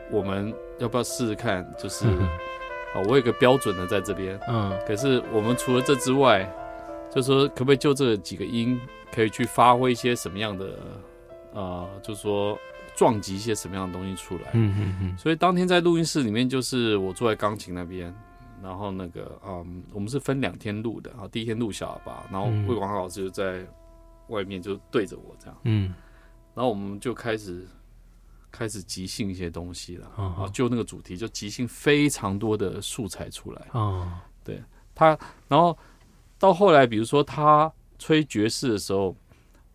我们要不要试试看？就是啊，[LAUGHS] 我有个标准的在这边，嗯，可是我们除了这之外，就说可不可以就这几个音？可以去发挥一些什么样的，呃，就是说撞击一些什么样的东西出来。嗯嗯嗯。所以当天在录音室里面，就是我坐在钢琴那边，然后那个，嗯，我们是分两天录的，啊，第一天录小喇叭，然后魏广浩老师就在外面就对着我这样，嗯，然后我们就开始开始即兴一些东西了，啊，就那个主题就即兴非常多的素材出来，啊，对他，然后到后来，比如说他。吹爵士的时候，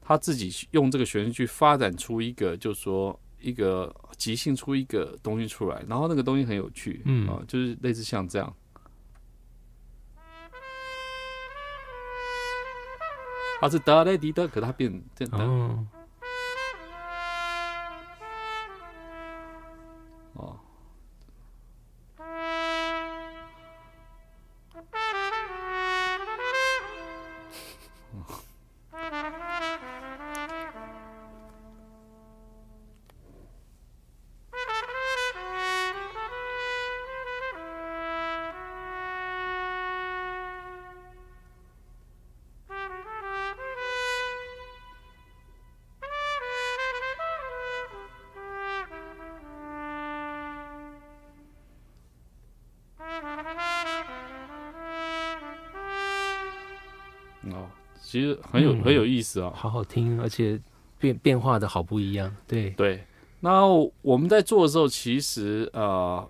他自己用这个旋律去发展出一个，就是说一个即兴出一个东西出来，然后那个东西很有趣，嗯啊，就是类似像这样，他是哒嘞滴的，可他变这样，思啊，好好听，而且变变化的好不一样。对对，那我们在做的时候，其实呃，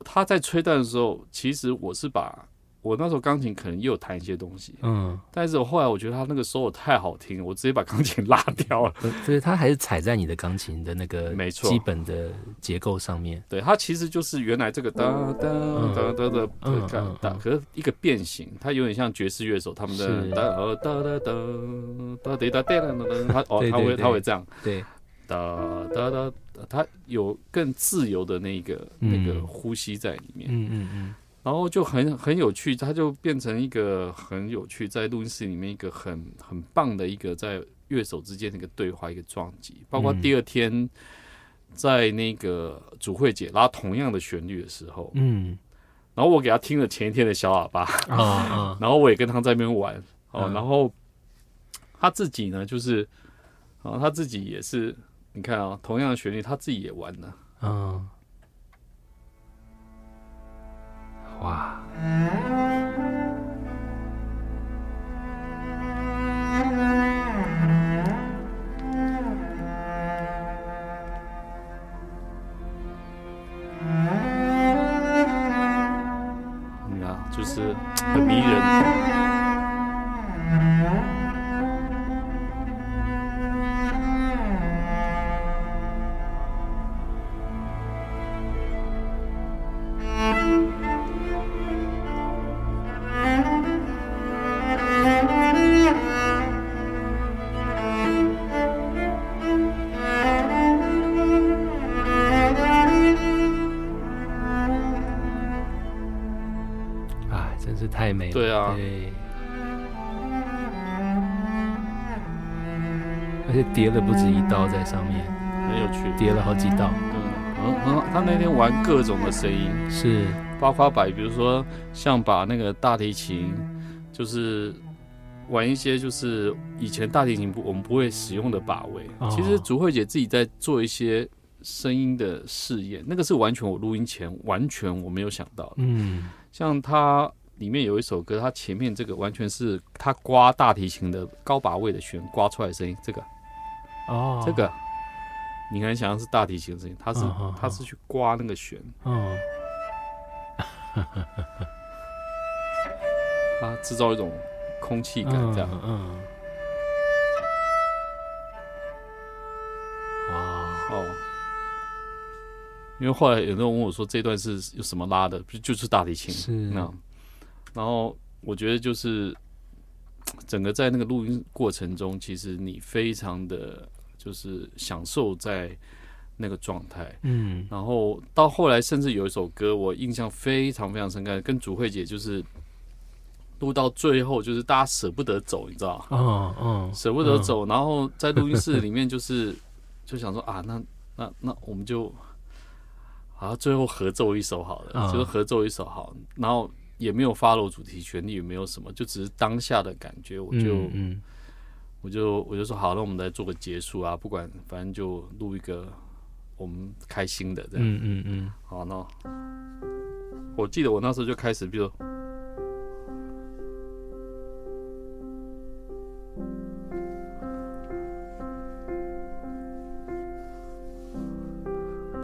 他在吹弹的时候，其实我是把我那时候钢琴可能也有弹一些东西，嗯，但是我后来我觉得他那个 solo 太好听了，我直接把钢琴拉掉了。所以他还是踩在你的钢琴的那个没错基本的结构上面。对，它其实就是原来这个哒哒哒哒的嗯哒哒，可是一个变形，它有点像爵士乐手他们的是。哒哒哒哒哒哒哒哒哒哒，他哦，他会对对对它会这样对，哒哒哒，它有更自由的那个那个嗯。呼吸在里面。嗯嗯嗯，然后就很很有趣，它就变成一个很有趣，在录音室里面一个很很棒的一个在乐手之间的一个对话，一个撞击。包括嗯。第二天在那个主会姐拉同样的旋律的时候，嗯。然后我给他听了前一天的小喇叭，啊啊，[LAUGHS] 然后我也跟他在那边玩哦，嗯然后他自己呢，就是啊，他自己也是，你看啊，同样的旋律，他自己也玩了。嗯，哇，就是很迷人。而且叠了不止一道在上面，很有趣，叠了好几道。对，很很好。他那天玩各种的声音，是，包括摆，比如说像把那个大提琴，就是玩一些就是以前大提琴不我们不会使用的把位。哦其实竹慧姐自己在做一些声音的试验，那个是完全我录音前完全我没有想到的。嗯，像它里面有一首歌，它前面这个完全是他刮大提琴的高把位的弦刮出来的声音，这个哦，这个。你很想象是大提琴的声音，它是它是去刮那个弦，嗯，[LAUGHS] 它制造一种空气感，这样。嗯。嗯，哇，哦，因为后来有人问我说这段是有什么拉的，不就是大提琴？是。那，然后我觉得就是整个在那个录音过程中，其实你非常的就是享受在那个状态。嗯然后到后来，甚至有一首歌我印象非常非常深刻，跟主慧姐就是录到最后，就是大家舍不得走，你知道吗？哦哦，舍不得走，然后在录音室里面就是就想说啊，那那那我们就啊最后合奏一首好了，嗯就是合奏一首好，然后也没有 follow 主题旋律，也没有什么，就只是当下的感觉，我就、嗯嗯我就我就说好，那我们来做个结束啊，不管反正就录一个我们开心的这样，嗯嗯嗯，好，那我记得我那时候就开始，比如。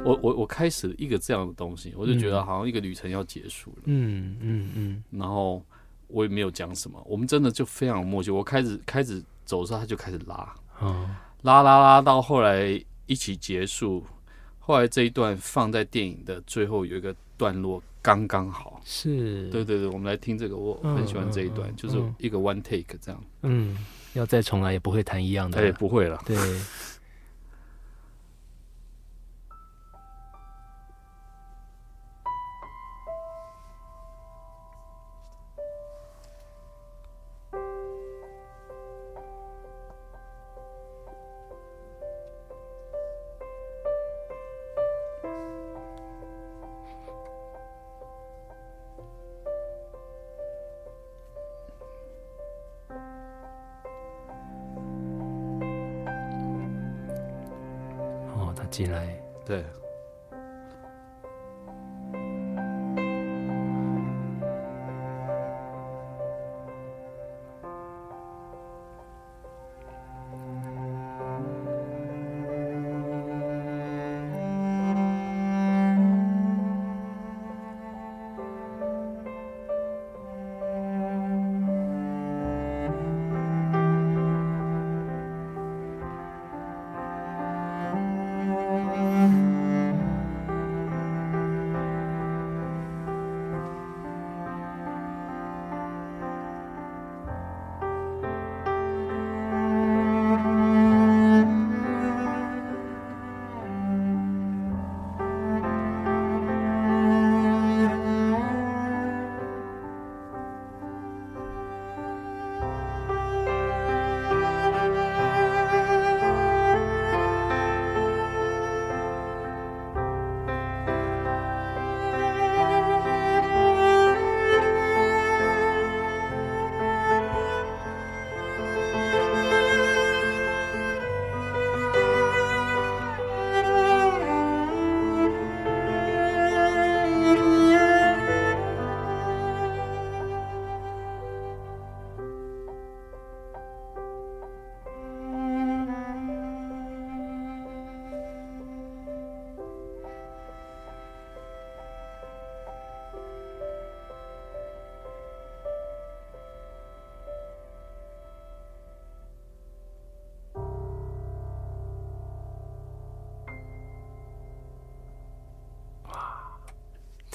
我我我开始一个这样的东西，我就觉得好像一个旅程要结束了，嗯嗯嗯然后我也没有讲什么，我们真的就非常默契。我开始开始走的时候，他就开始拉，嗯，拉拉拉到后来一起结束，后来这一段放在电影的最后有一个段落刚刚好。是，对对对，我们来听这个，我很喜欢这一段，就是一个 one take 这样。嗯，要再重来也不会弹一样的。哎、了，不会了，对，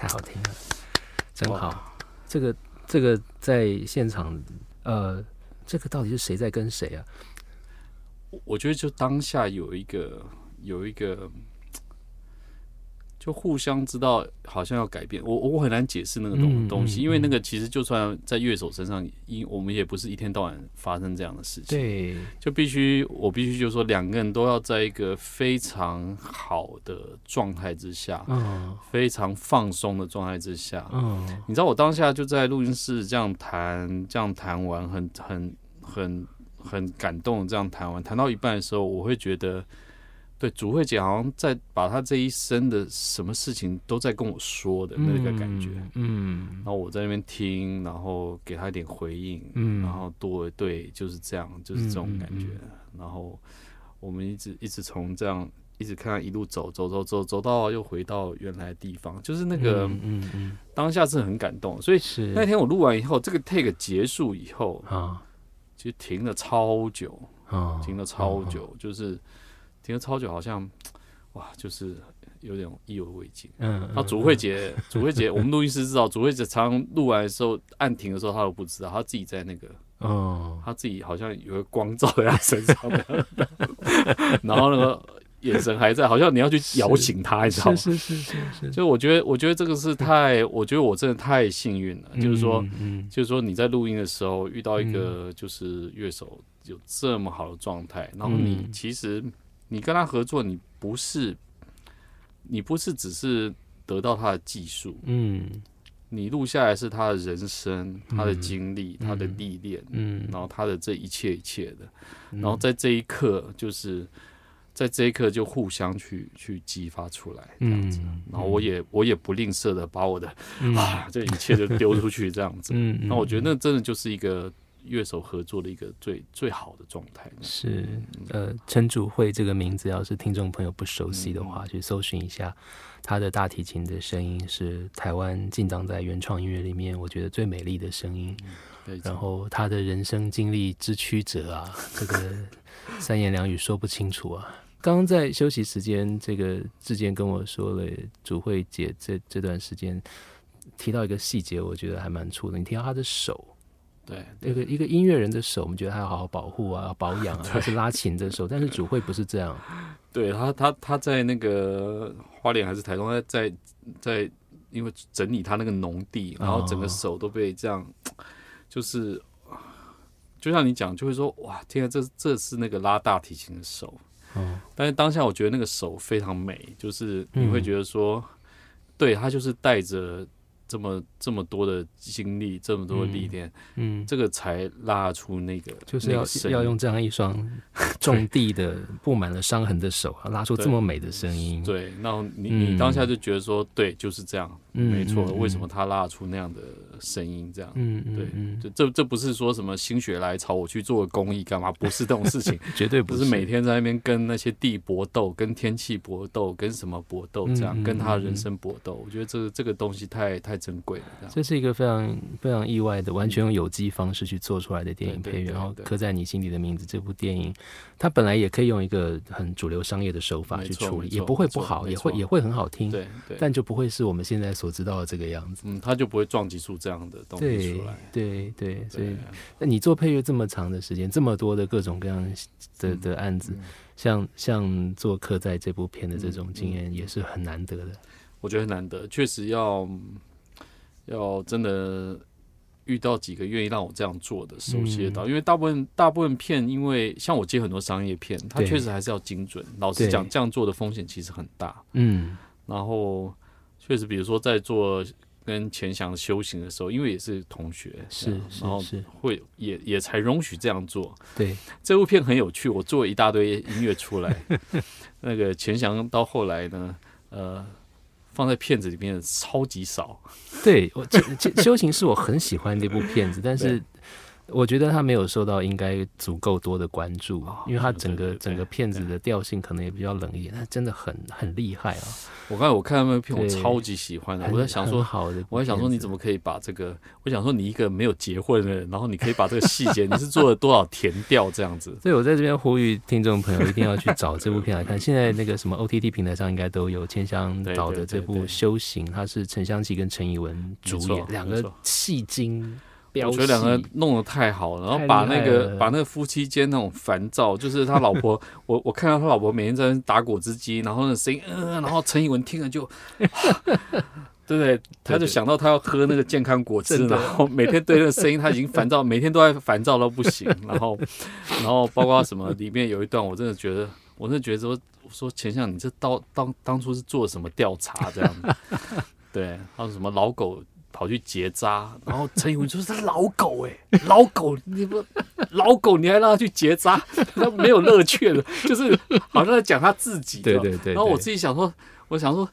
太好听了，真好。这个这个在现场，呃，这个到底是谁在跟谁啊？我我觉得就当下有一个有一个。就互相知道，好像要改变。我我很难解释那个东东西，因为那个其实就算在乐手身上，因我们也不是一天到晚发生这样的事情。对，就必须我必须就说，两个人都要在一个非常好的状态之下，嗯，非常放松的状态之下，嗯，你知道我当下就在录音室这样弹，这样弹完，很很很很感动，这样弹完，弹到一半的时候，我会觉得。对，主慧姐好像在把她这一生的什么事情都在跟我说的那个感觉，嗯，然后我在那边听，然后给她一点回应，嗯，然后多对，就是这样，就是这种感觉，然后我们一直一直从这样一直看一路走走走走走到又回到原来的地方，就是那个，嗯嗯，当下是很感动，所以那天我录完以后，这个 take 结束以后啊，其实停了超久啊，停了超久，就是。停了超久，好像哇，就是有点意犹未尽。嗯，那主慧姐，主慧姐，我们录音师知道，主慧姐常常录完的时候按停的时候，他都不知道，他自己在那个，哦，他自己好像有个光照在他身上，[LAUGHS] 然后那个眼神还在，好像你要去摇醒他，你知道吗？是是是是。就我觉得，我觉得这个是太，我觉得我真的太幸运了。就是说，就是说你在录音的时候遇到一个就是乐手有这么好的状态，然后你其实。你跟他合作，你不是，你不是只是得到他的技术，嗯，你录下来是他的人生、他的经历、他的历练，嗯，然后他的这一切一切的，然后在这一刻，就是在这一刻就互相去去激发出来，这样子，然后我也我也不吝啬的把我的啊这一切就丢出去，这样子，[LAUGHS] 嗯，那我觉得那真的就是一个。乐手合作的一个最最好的状态是，呃，陈祖慧这个名字，要是听众朋友不熟悉的话，去搜寻一下，他的大提琴的声音是台湾进藏在原创音乐里面，我觉得最美丽的声音。然后他的人生经历之曲折啊，[LAUGHS] 这个三言两语说不清楚啊。刚刚在休息时间，这个志坚跟我说了，主慧姐这这段时间提到一个细节，我觉得还蛮触的。你听到他的手。对，那个一个音乐人的手，我们觉得他要好好保护啊，保养啊，[LAUGHS] 他是拉琴的手，但是主会不是这样。对他，他他在那个花莲还是台东，在在在，因为整理他那个农地，然后整个手都被这样，就是就像你讲，就会说哇，天啊，这这是那个拉大提琴的手。嗯，但是当下我觉得那个手非常美，就是你会觉得说，对他就是带着。这么这么多的经历，这么多的历练，嗯，这个才拉出那个，就是要要用这样一双种地的布满了伤痕的手，拉出这么美的声音。对，那你你当下就觉得说，对，就是这样，没错。为什么他拉出那样的声音？这样，嗯嗯，对，这这不是说什么心血来潮，我去做公益干嘛？不是这种事情，[LAUGHS] 绝对不是每天在那边跟那些地搏斗，跟天气搏斗，跟什么搏斗，这样跟他人生搏斗。我觉得这个这个东西太太。珍贵了，这是一个非常非常意外的，完全用有机方式去做出来的电影配乐，然后刻在你心底的名字。这部电影，它本来也可以用一个很主流商业的手法去处理，也不会不好，也会也会很好听，对，但就不会是我们现在所知道的这个样子。嗯，他就不会撞击出这样的东西出来。对对，所以那你做配乐这么长的时间，这么多的各种各样的的案子，像像做客在这部片的这种经验，也是很难得的。我觉得很难得，确实要。要真的遇到几个愿意让我这样做的，熟悉的导，因为大部分大部分片，因为像我接很多商业片，它确实还是要精准。老实讲，这样做的风险其实很大。嗯，然后确实，比如说在做跟钱翔修行的时候，因为也是同学，是，然后会也也才容许这样做。对，这部片很有趣，我做了一大堆音乐出来。[LAUGHS] 那个钱翔到后来呢，呃。放在片子里面超级少，[LAUGHS] 对我修行是我很喜欢的一部片子，但是我觉得他没有受到应该足够多的关注，因为他整个整个片子的调性可能也比较冷一点，他真的很很厉害啊！我刚才我看那部片，我超级喜欢的。我在想说，好的，我在想说，你怎么可以把这个？我想说，你一个没有结婚的人，然后你可以把这个细节，你是做了多少填调这样子？[LAUGHS] 所以我在这边呼吁听众朋友一定要去找这部片来看。现在那个什么 [LAUGHS] OTT 平台上应该都有千香导的这部《修行》，它是陈香琪跟陈以文主演，两个戏精我觉得两个人弄得太好了，然后把那个把那个夫妻间那种烦躁，就是他老婆，[LAUGHS] 我我看到他老婆每天在打果汁机，然后那声音，嗯、然后陈以文听了就，[LAUGHS] 对不对？他就想到他要喝那个健康果汁，然后每天对那个声音他已经烦躁，每天都在烦躁到不行，然后 [LAUGHS] 然后包括什么里面有一段，我真的觉得，我真的觉得说，我说钱相，你这当当当初是做什么调查这样子？对，还有什么老狗跑去结扎，[LAUGHS] 然后陈以文说是老狗哎、老狗你不老狗你还让他去结扎，他没有乐趣了，[LAUGHS] 就是好像在讲他自己。对对对，然后我自己想说，我想说，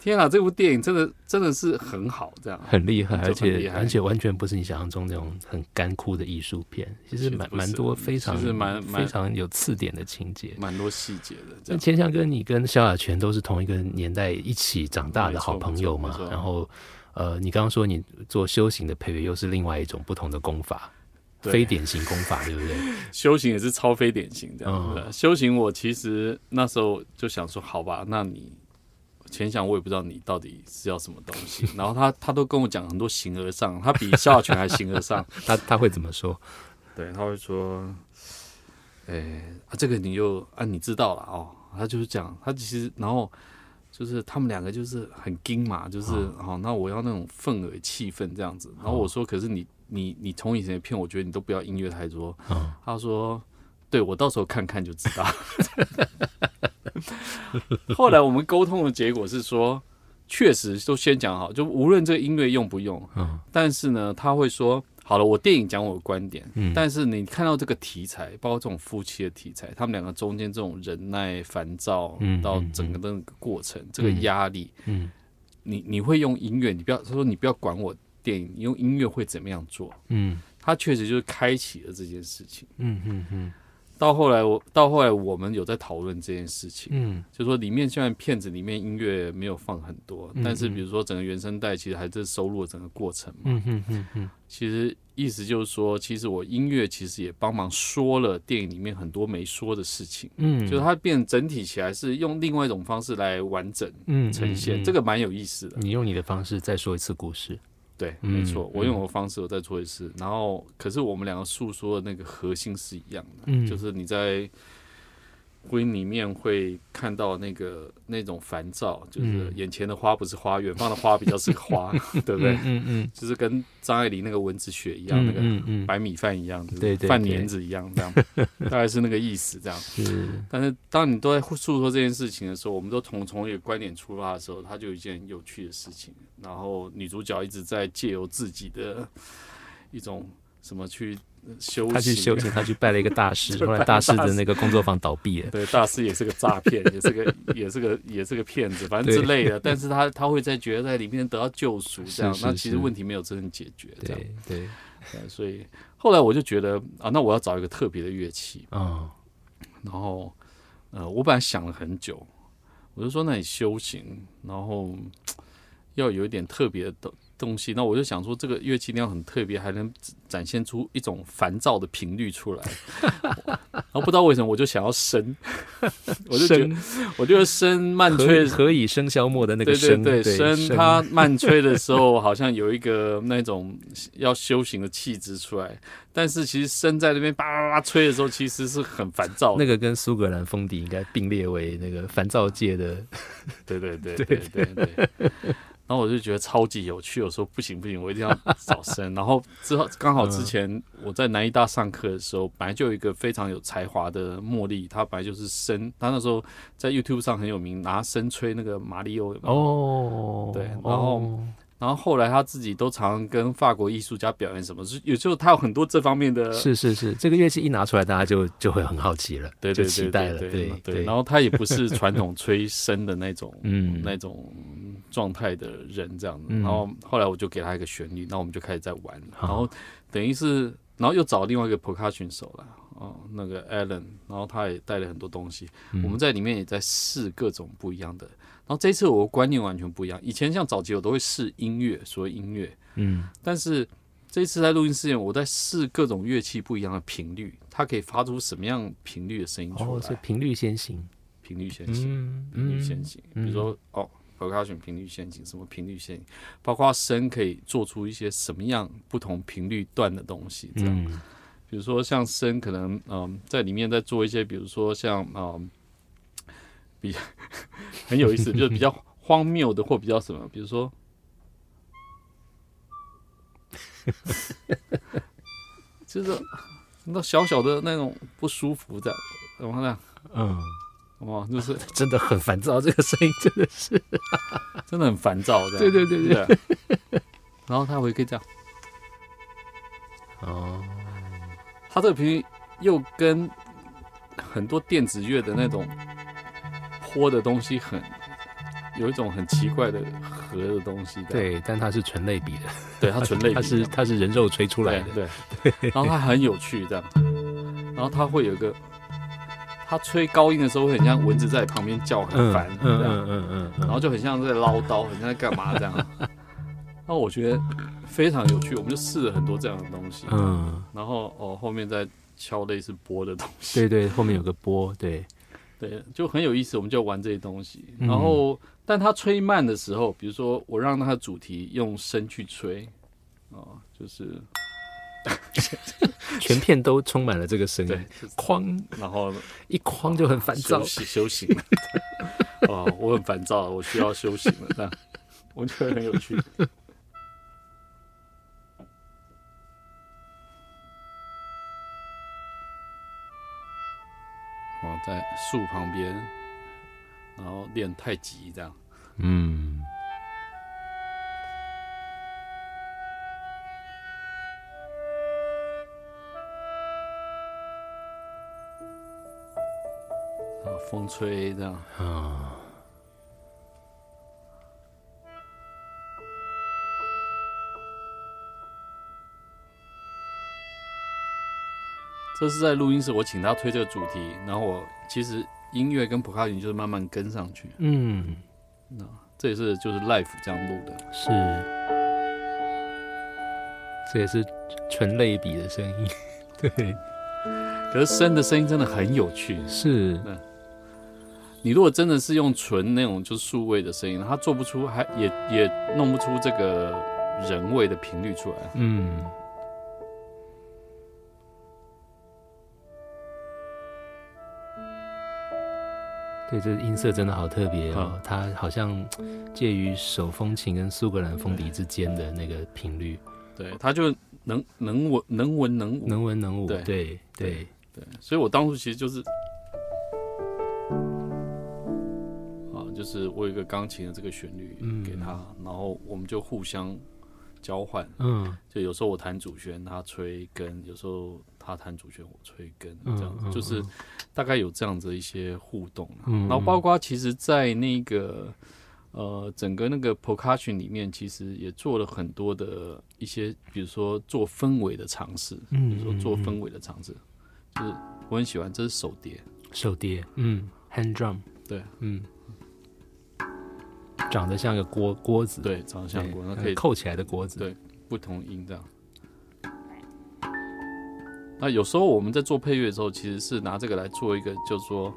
天啊，这部电影真的真的是很好，这样。很厉害，而且而且完全不是你想象中那种很干枯的艺术片，其实蛮蛮多非常其实蛮蛮非常有刺点的情节。蛮多细节的，这那样。千香跟你跟萧亚全都是同一个年代一起长大的好朋友嘛然后呃，你刚刚说你做修行的配乐又是另外一种不同的功法，非典型功法，对不对？[LAUGHS] 修行也是超非典型这样子的。嗯修行我其实那时候就想说，好吧，那你前想我也不知道你到底是要什么东西，[LAUGHS] 然后他他都跟我讲很多形而上，他比萧亚全还形而上。[LAUGHS] 他他会怎么说？对，他会说，诶、啊，这个你就啊，你知道了哦。他就是讲，他其实然后就是他们两个就是很精嘛，就是好、那我要那种氛围气氛这样子。然后我说，可是你你你从以前的片，我觉得你都不要音乐太多。嗯他说，对我到时候看看就知道。[LAUGHS] 后来我们沟通的结果是说，确实都先讲好，就无论这个音乐用不用，嗯但是呢，他会说，好了，我电影讲我的观点，嗯。但是你看到这个题材，包括这种夫妻的题材，他们两个中间这种忍耐、烦躁，嗯到整个的那个过程，这个压力，嗯你你会用音乐，你不要他说你不要管我电影，你用音乐会怎么样做？嗯。他确实就是开启了这件事情。嗯嗯嗯到后来我到后来我们有在讨论这件事情，嗯就说里面虽然片子里面音乐没有放很多，嗯但是比如说整个原声带其实还是收录了整个过程嘛。嗯嗯嗯嗯其实意思就是说，其实我音乐其实也帮忙说了电影里面很多没说的事情，嗯，就是它变整体起来是用另外一种方式来完整嗯呈现，嗯这个蛮有意思的。你用你的方式再说一次故事。对，嗯没错，我嗯。用我的方式我再做一次，然后可是我们两个诉说的那个核心是一样的，嗯。就是你在婚姻里面会看到那个那种烦躁，就是嗯眼前的花不是花，远方的花比较是花，[LAUGHS] 对不对？嗯嗯就是跟张爱玲那个蚊子血一样，嗯那个白米饭一样，就是对对对饭粘子一样，这样 [LAUGHS] 大概是那个意思，这样。是但是当你都在诉说这件事情的时候，我们都从从一个观点出发的时候，它就有一件有趣的事情。然后女主角一直在借由自己的一种什么去修行，他去修行，他去拜了一个大师，[LAUGHS] 后来大师的那个工作坊倒闭了。对，大师也是个诈骗，[LAUGHS] 也是个也是个也是个骗子，反正之类的。但是他他会在觉得在里面得到救赎，这样是是那其实问题没有真正解决，这样。对对，对所以后来我就觉得啊，那我要找一个特别的乐器。哦，然后呃，我本来想了很久，我就说那你修行，然后要有一点特别的东东西。那我就想说，这个乐器一定要很特别，还能展现出一种烦躁的频率出来。然后不知道为什么，我就想要生，我就觉得，我觉得笙慢吹何何以笙箫默的那个对，对对，笙笙它慢吹的时候，好像有一个那种要修行的气质出来。但是其实笙在那边叭叭叭吹的时候，其实是很烦躁。那个跟苏格兰风笛应该并列为那个烦躁界的。对对对 [LAUGHS] 对对对。然后我就觉得超级有趣，我说不行不行，我一定要找 [LAUGHS] 声。然后之后刚好之前我在南医大上课的时候，本来就有一个非常有才华的茉莉，她本来就是声，她那时候在 YouTube 上很有名，拿声吹那个马里奥。哦，对然后哦然后后来他自己都常常跟法国艺术家表演什么，是有时候他有很多这方面的是是是，这个乐器一拿出来，大家就就会很好奇了，就对对对期待了，对对对。然后他也不是传统吹笙的那种 [LAUGHS] 嗯那种状态的人这样子。嗯然后后来我就给他一个旋律，然后我们就开始在玩，好然后等于是然后又找另外一个 percussion 手了，哦，那个 Alan，然后他也带了很多东西，我们在里面也在试各种不一样的。然后这次我的观念完全不一样，以前像早期我都会试音乐，所谓音乐，嗯，但是这一次在录音室里，我在试各种乐器不一样的频率，它可以发出什么样频率的声音出哦，是来，频率先行，频率先行。嗯频率先行，比如说哦，percussion 频率先行，什么频率先行，包括声可以做出一些什么样不同频率段的东西，这样。嗯比如说像声，可能嗯、在里面在做一些，比如说像嗯、比很有意思，[LAUGHS] 就是比较荒谬的或比较什么，比如说。[LAUGHS] 就是那小小的那种不舒服的，然后呢，嗯，哇，就是 [LAUGHS] 真的很烦躁，这个声音真的是，真的很烦躁的。对对对对对。然后他会可以这样，哦，他这个频率又跟很多电子乐的那种坡的东西很有一种很奇怪的和的东西。对，但它是纯类比的，对，它纯类比 [LAUGHS] 它是它是人肉吹出来的，对对。然后它很有趣，这样，然后它会有一个。它吹高音的时候，会很像蚊子在旁边叫，很嗯烦，嗯嗯嗯，然后就很像在唠叨，很像在干嘛这样。那我觉得非常有趣，我们就试了很多这样的东西。嗯，然后哦，后面再敲类似波的东西，对对，后面有个波，对，对，就很有意思。我们就玩这些东西。嗯然后，但他吹慢的时候，比如说我让他的主题用声去吹，哦，就是 [LAUGHS] 全片都充满了这个声音，，哐然后一哐就很烦躁休，息休息了。[LAUGHS] 哦，我很烦躁，我需要休息了。这样，[LAUGHS] 我觉得很有趣。我，在树旁边，然后练太极这样。嗯，风吹这样，啊，这是在录音室，我请他推这个主题，然后我其实音乐跟普卡云就是慢慢跟上去，嗯，那这也是就是 live 这样录的。是，这也是纯类比的声音，[LAUGHS] 对，可是声的声音真的很有趣。是，你如果真的是用纯那种就是数位的声音，它做不出，还也也弄不出这个人味的频率出来。嗯，对，这音色真的好特别哦，嗯它好像介于手风琴跟苏格兰风笛之间的那个频率，对，它就能能闻能文能武。能文能武，对对对，对，所以我当初其实就是，啊，就是我有一个钢琴的这个旋律嗯给他，然后我们就互相交换。嗯就有时候我弹主旋，他吹根；有时候他弹主旋，我吹根，嗯这样子，嗯就是大概有这样子一些互动然后包括其实，在那个呃整个那个 percussion 里面，其实也做了很多的一些，比如说做氛围的尝试，比嗯如说做氛围的尝试，就是我很喜欢，这是手碟，手碟，嗯，hand drum，对，嗯，长得像个锅锅子，对，长得像锅，那可以扣起来的锅子，对不同音这样。那有时候我们在做配乐的时候，其实是拿这个来做一个，就是说，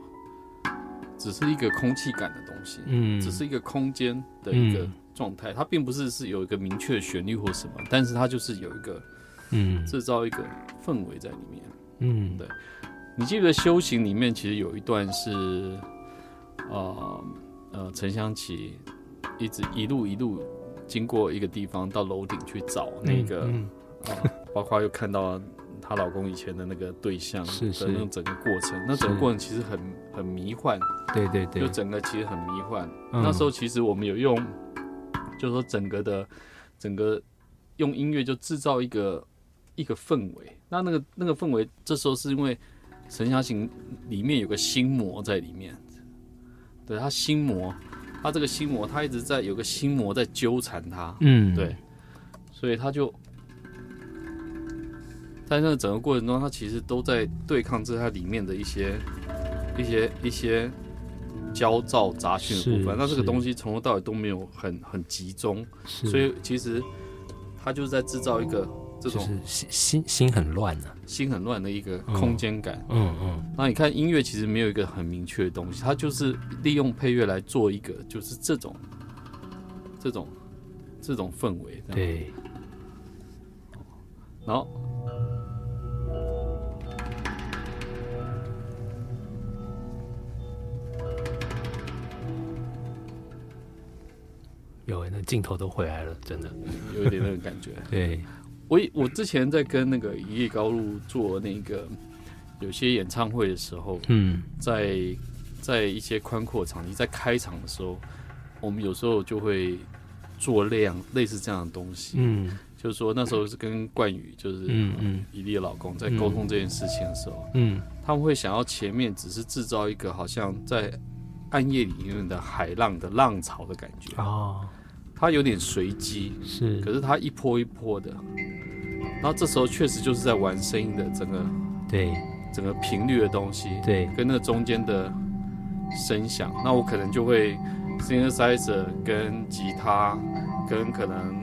只是一个空气感的东西，嗯，只是一个空间的一个嗯。状态，它并不是是有一个明确的旋律或什么，但是它就是有一个嗯。制造一个氛围在里面。嗯。对。你记得修行里面其实有一段是，呃呃，陈香琪一直一路一路经过一个地方到楼顶去找那个嗯。啊，包括又看到她老公以前的那个对象是是的那种整个过程，那整个过程其实很很迷幻，对对对。就，整个其实很迷幻。嗯。那时候其实我们有用，就是说整个的整个用音乐就制造一个一个氛围。那那个那个氛围，这时候是因为《神侠行》里面有个心魔在里面，对他心魔，他这个心魔，他一直在有个心魔在纠缠他，嗯。对，所以他就在那个整个过程中，他其实都在对抗这它里面的一些一些一些焦躁杂讯的部分。那这个东西从头到尾都没有很很集中，所以其实他就是在制造一个。这种心心心很乱的，心很乱的一个空间感。嗯嗯。那你看音乐其实没有一个很明确的东西，它就是利用配乐来做一个，就是这种这种这种氛围。对。然后镜头都回来了，真的。有一点那个感觉。[LAUGHS] 对。我我之前在跟那个一夜高露做那个有些演唱会的时候，嗯，在在一些宽阔场地，在开场的时候，我们有时候就会做那样类似这样的东西，嗯，就是说那时候是跟冠宇，就是嗯嗯，伊利的老公在沟通这件事情的时候，嗯，他们会想要前面只是制造一个好像在暗夜里面的海浪的浪潮的感觉哦，它有点随机，是，可是它一波一波的。然后这时候确实就是在玩声音的整个，对，整个频率的东西，对，跟那个中间的声响，那我可能就会 synthesizer 跟吉他跟可能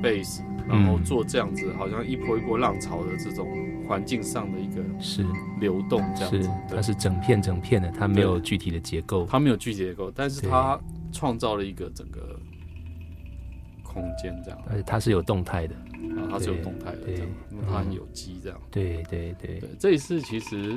bass，然后做这样子，好像一波一波浪潮的这种环境上的一个是。流动这样子，它是整片整片的，它没有具体的结构，它没有具体结构，但是它创造了一个整个空间这样，而且它是有动态的。啊，它是有动态的，这样，因为它很有机，这样。对对对对，这也是其实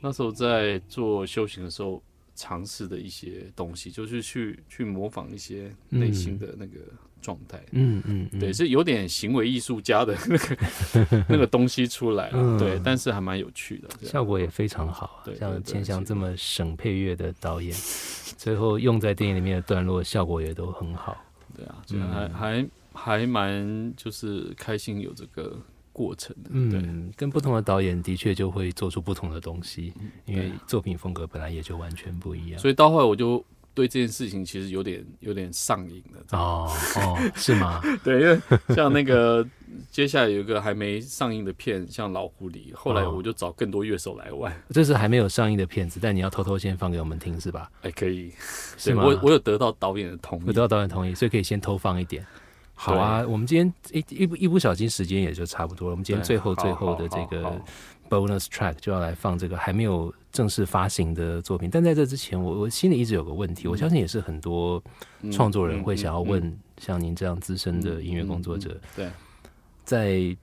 那时候在做修行的时候，尝试的一些东西，就是去去模仿一些内心的那个状态。嗯嗯，对，是有点行为艺术家的那个 [LAUGHS] 那个东西出来了。对，但是还蛮有趣的，效果也非常好。对，像千祥这么省配乐的导演，最后用在电影里面的段落，效果也都很好。对啊，还还。还蛮就是开心有这个过程的，嗯，跟不同的导演的确就会做出不同的东西，因为作品风格本来也就完全不一样。所以到后来我就对这件事情其实有点有点上瘾了。哦哦，是吗？[LAUGHS] 对，因为像那个接下来有一个还没上映的片，像《老狐狸》，后来我就找更多乐手来玩。这是还没有上映的片子，但你要偷偷先放给我们听是吧？哎，可以，是吗？我我有得到导演的同意，得到导演同意，所以可以先偷放一点。好啊，我们今天一一不一不小心时间也就差不多了。我们今天最后最后的这个 bonus track 就要来放这个还没有正式发行的作品。但在这之前，我我心里一直有个问题，我相信也是很多创作人会想要问，像您这样资深的音乐工作者，对，在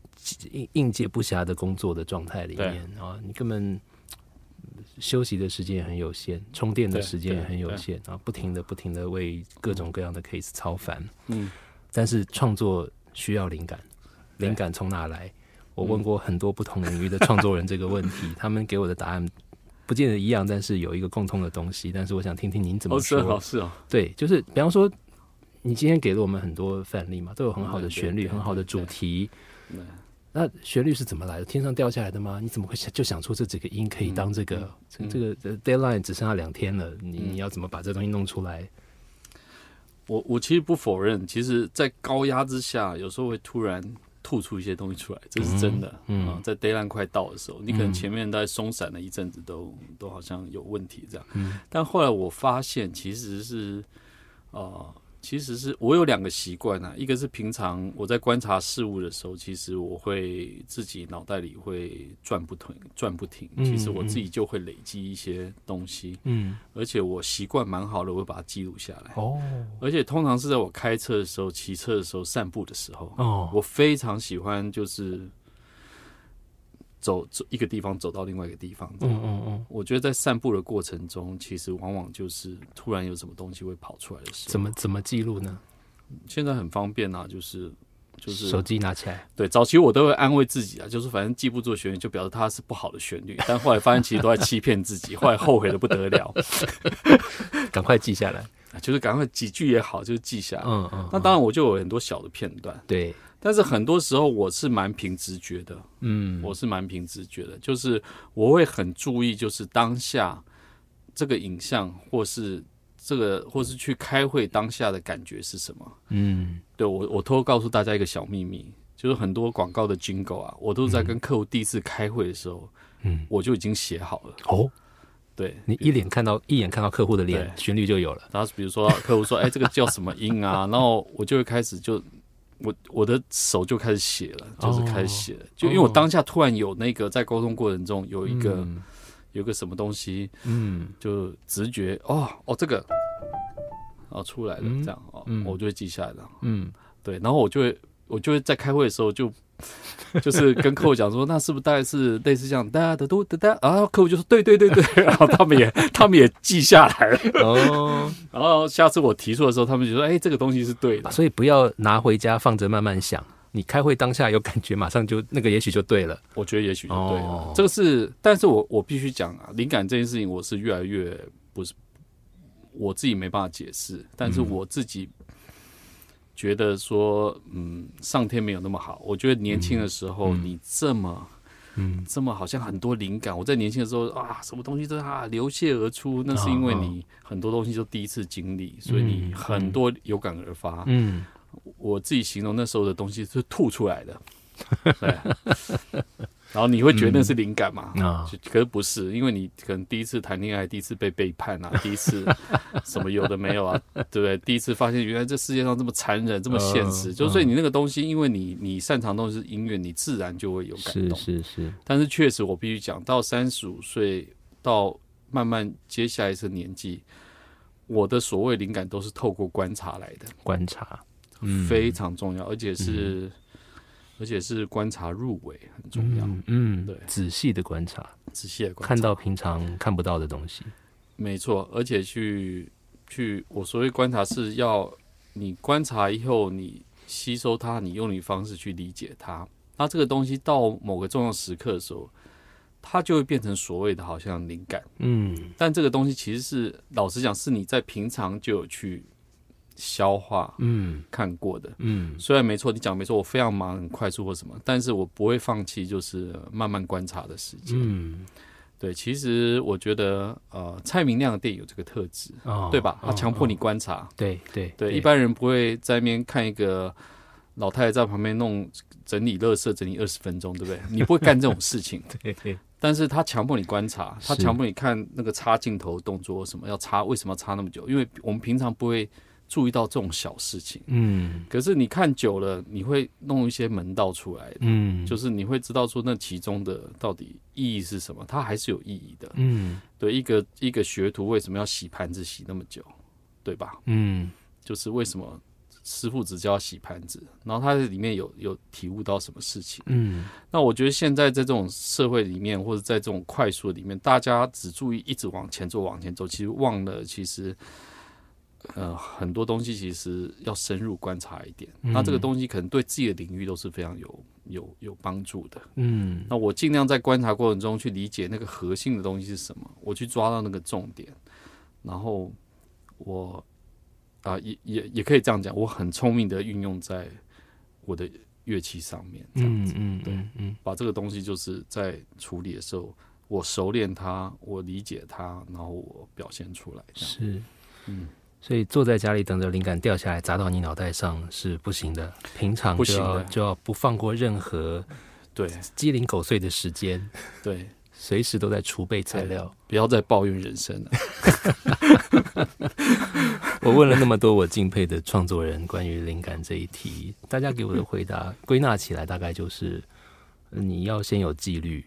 应应接不暇的工作的状态里面啊，你根本休息的时间也很有限，充电的时间也很有限啊，不停的不停的为各种各样的 case 操烦，嗯。但是创作需要灵感，灵感从哪来？我问过很多不同领域的创作人这个问题，[LAUGHS] 他们给我的答案不见得一样，但是有一个共通的东西。但是我想听听您怎么说。是哦，对，就是比方说，你今天给了我们很多范例嘛，都有很好的旋律，很好的主题。那旋律是怎么来的？天上掉下来的吗？你怎么会想就想出这几个音可以当这个？这个 deadline 只剩下两天了，你你要怎么把这东西弄出来？我我其实不否认，其实，在高压之下，有时候会突然吐出一些东西出来，这是真的。嗯，在 deadline 快到的时候，你可能前面在松散了一阵子，都都好像有问题这样。嗯，但后来我发现，其实是，呃。其实是我有两个习惯啊，一个是平常我在观察事物的时候，其实我会自己脑袋里会转不停，转不停。其实我自己就会累积一些东西，嗯，而且我习惯蛮好的，我会把它记录下来。哦，而且通常是在我开车的时候、骑车的时候、散步的时候，哦，我非常喜欢就是。走走一个地方，走到另外一个地方。嗯嗯嗯，我觉得在散步的过程中，其实往往就是突然有什么东西会跑出来的时候。怎么怎么记录呢？现在很方便啊，就是就是手机拿起来。对，早期我都会安慰自己啊，就是反正记不住旋律，就表示它是不好的旋律。但后来发现其实都在欺骗自己，[LAUGHS] 后来后悔的不得了，[LAUGHS] 赶快记下来。就是赶快几句也好，就是记下来。嗯嗯。那当然，我就有很多小的片段。对。但是很多时候我是蛮凭直觉的，嗯，我是蛮凭直觉的，就是我会很注意，就是当下这个影像，或是这个，或是去开会当下的感觉是什么，嗯，对我，我偷偷告诉大家一个小秘密，就是很多广告的 jingle 啊，我都是在跟客户第一次开会的时候，嗯，我就已经写好了。哦，对你一脸看到一眼看到客户的脸，旋律就有了。然后比如说客户说：“哎，这个叫什么音啊？” [LAUGHS] 然后我就会开始就我我的手就开始写了，就是开始写了，就因为我当下突然有那个在沟通过程中有一个有个什么东西，嗯，就直觉哦哦这个。哦出来了，这样哦，我就会记下来了。嗯，对，然后我就会。我就会在开会的时候就 [LAUGHS] 就是跟客户讲说，那是不是大概是类似这样哒哒嘟哒哒，然后客户就说对对对对，[LAUGHS] 然后他们也 [LAUGHS] 他们也记下来了。哦，然后下次我提出的时候，他们就说哎，这个东西是对的，所以不要拿回家放着慢慢想，你开会当下有感觉，马上就那个也许就对了。我觉得也许就对了，这个是，但是我我必须讲啊，灵感这件事情我是越来越不是我自己没办法解释，但是我自己。觉得说，嗯，上天没有那么好。我觉得年轻的时候，你这么，嗯，这么好像很多灵感。我在年轻的时候啊，什么东西都啊流泻而出，那是因为你很多东西都第一次经历，所以你很多有感而发。嗯，我自己形容那时候的东西是吐出来的。[LAUGHS] 对。然后你会觉得那是灵感嘛？啊，可是不是，因为你可能第一次谈恋爱，第一次被背叛啊，[LAUGHS] 第一次什么有的没有啊，对不对？第一次发现原来这世界上这么残忍，这么现实，就所以你那个东西，因为你你擅长东西是音乐，你自然就会有感动。是是是。但是确实，我必须讲到三十五岁到慢慢接下一次年纪，我的所谓灵感都是透过观察来的。观察，非常重要，而且是。而且是观察入微很重要，嗯，对，仔细的观察，仔细的观察，看到平常看不到的东西，没错。而且去去，我所谓观察是要你观察以后，你吸收它，你用你方式去理解它。那这个东西到某个重要时刻的时候，它就会变成所谓的好像灵感，嗯。但这个东西其实是老实讲，是你在平常就有去。消化，嗯，看过的，嗯，虽然没错，你讲没错，我非常忙，很快速或什么，但是我不会放弃，就是慢慢观察的时间，嗯，对，其实我觉得，呃，蔡明亮的电影有这个特质，对吧？他强迫你观察，对对对，一般人不会在那边看一个老太太在旁边弄整理垃圾，整理二十分钟，对不对？你不会干这种事情，[LAUGHS] 对，但是他强迫你观察，他强迫你看那个插镜头动作什么要插，为什么要插那么久？因为我们平常不会。注意到这种小事情，嗯，可是你看久了，你会弄一些门道出来，嗯，就是你会知道说那其中的到底意义是什么，它还是有意义的，嗯，对，一个一个学徒为什么要洗盘子洗那么久，对吧？嗯，就是为什么师傅只教洗盘子，然后他在里面有有体悟到什么事情，嗯，那我觉得现在在这种社会里面，或者在这种快速里面，大家只注意一直往前走往前走，其实忘了其实。呃，很多东西其实要深入观察一点，那这个东西可能对自己的领域都是非常有有有帮助的。嗯，那我尽量在观察过程中去理解那个核心的东西是什么，我去抓到那个重点，然后我啊，也也也可以这样讲，我很聪明的运用在我的乐器上面，这样子，嗯，对，嗯，把这个东西就是在处理的时候，我熟练它，我理解它，然后我表现出来，是，嗯。所以坐在家里等着灵感掉下来砸到你脑袋上是不行的，平常就要就要不放过任何对。鸡零狗碎的时间，对，随时都在储备材料，不要再抱怨人生了。[LAUGHS] 我问了那么多我敬佩的创作人关于灵感这一题，大家给我的回答 [LAUGHS] 归纳起来大概就是你要先有纪律，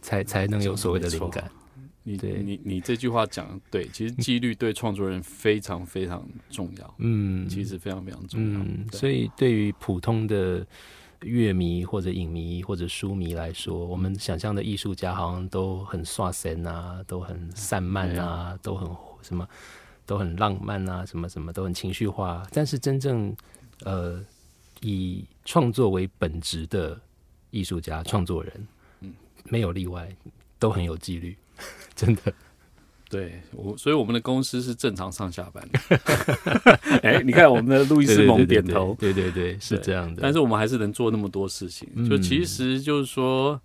才才能有所谓的灵感。你你你这句话讲对，其实纪律对创作人非常非常重要。嗯，其实非常非常重要。所以对于普通的乐迷或者影迷或者书迷来说，我们想象的艺术家好像都很耍神啊，都很散漫啊，都很什么都很浪漫啊，什么什么都很情绪化。但是真正呃以创作为本职的艺术家、创作人，嗯，没有例外，都很有纪律。[LAUGHS] 真的，对我，所以我们的公司是正常上下班的。[LAUGHS] 哎，你看我们的路易斯蒙点头，对对对，是这样的。但是我们还是能做那么多事情，就其实就是说，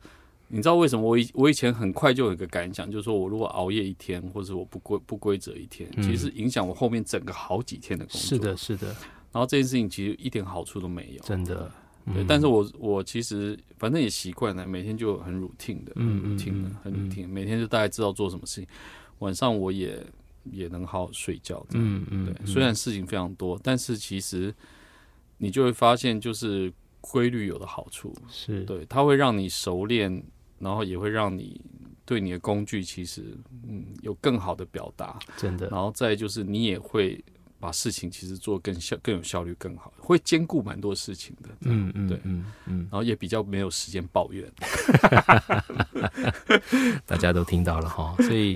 你知道为什么我以我以前很快就有一个感想，就是说我如果熬夜一天，或者我不规不规则一天，其实影响我后面整个好几天的工作。是的，是的。然后这件事情其实一点好处都没有，真的。对，但是我我其实反正也习惯了，每天就很 routine 的，嗯 routine 的，很 routine，每天就大概知道做什么事情。晚上我也也能好好睡觉，嗯嗯。对，虽然事情非常多，但是其实你就会发现，就是规律有的好处是对，它会让你熟练，然后也会让你对你的工具其实嗯有更好的表达，真的。然后再就是你也会。把事情其实做更效更有效率更好，会兼顾蛮多事情的。嗯嗯，对，嗯嗯，然后也比较没有时间抱怨。[LAUGHS] 大家都听到了哈，所以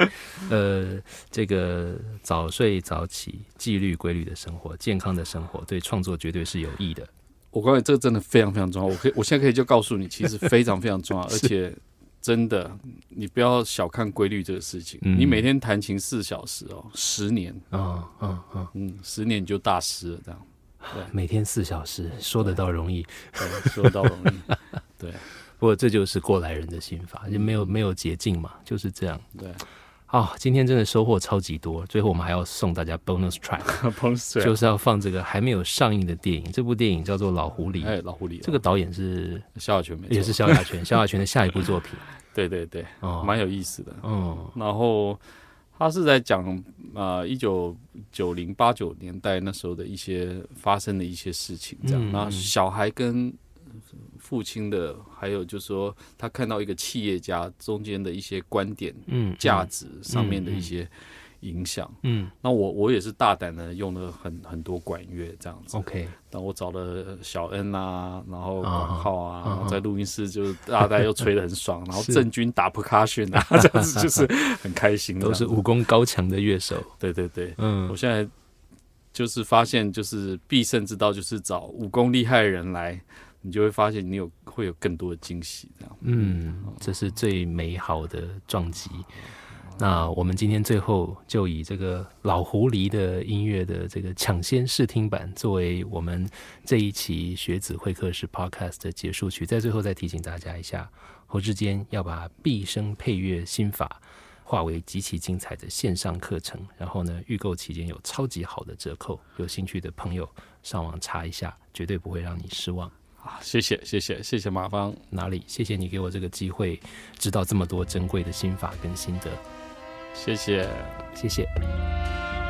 呃，这个早睡早起、纪律规律的生活、健康的生活，对创作绝对是有益的。我告诉你，这个真的非常非常重要。我可以，我现在可以就告诉你，其实非常非常重要，[LAUGHS] 而且。真的，你不要小看规律这个事情。你每天弹琴四小时哦，十年，啊啊啊嗯，十年你就大师了。这样，对，每天四小时，说得到容易，说得到容易。[LAUGHS] 对，不过这就是过来人的心法，就没有没有捷径嘛，就是这样。对。好，今天真的收获超级多。最后我们还要送大家 bonus track，[LAUGHS] 就是要放这个还没有上映的电影。这部电影叫做《老狐狸》，哎，老狐狸，这个导演是萧亚全，也是萧亚全。萧亚全的下一部作品，[LAUGHS] 对对对，哦，蛮有意思的。嗯，然后他是在讲啊，一九九零八九年代那时候的一些发生的一些事情，这样。然后小孩跟。父亲的，还有就是说，他看到一个企业家中间的一些观点、嗯，价值上面的一些影响，嗯，那我我也是大胆的用了很很多管乐这样子，OK，那我找了小恩啊，然后管浩啊，然后在录音室就大家又吹的很爽，[LAUGHS] 然后郑钧打 percussion 啊，[LAUGHS] 这样子就是很开心，都是武功高强的乐手，对对对，嗯，我现在就是发现就是必胜之道就是找武功厉害的人来。你就会发现，你有会有更多的惊喜，这样。嗯，这是最美好的撞击。那我们今天最后就以这个老狐狸的音乐的这个抢先试听版，作为我们这一期学子会客室 Podcast 的结束曲。在最后再提醒大家一下，侯志坚要把毕生配乐心法化为极其精彩的线上课程。然后呢，预购期间有超级好的折扣，有兴趣的朋友上网查一下，绝对不会让你失望。啊，谢谢谢谢谢谢马芳，哪里？谢谢你给我这个机会，知道这么多珍贵的心法跟心得，谢谢谢谢。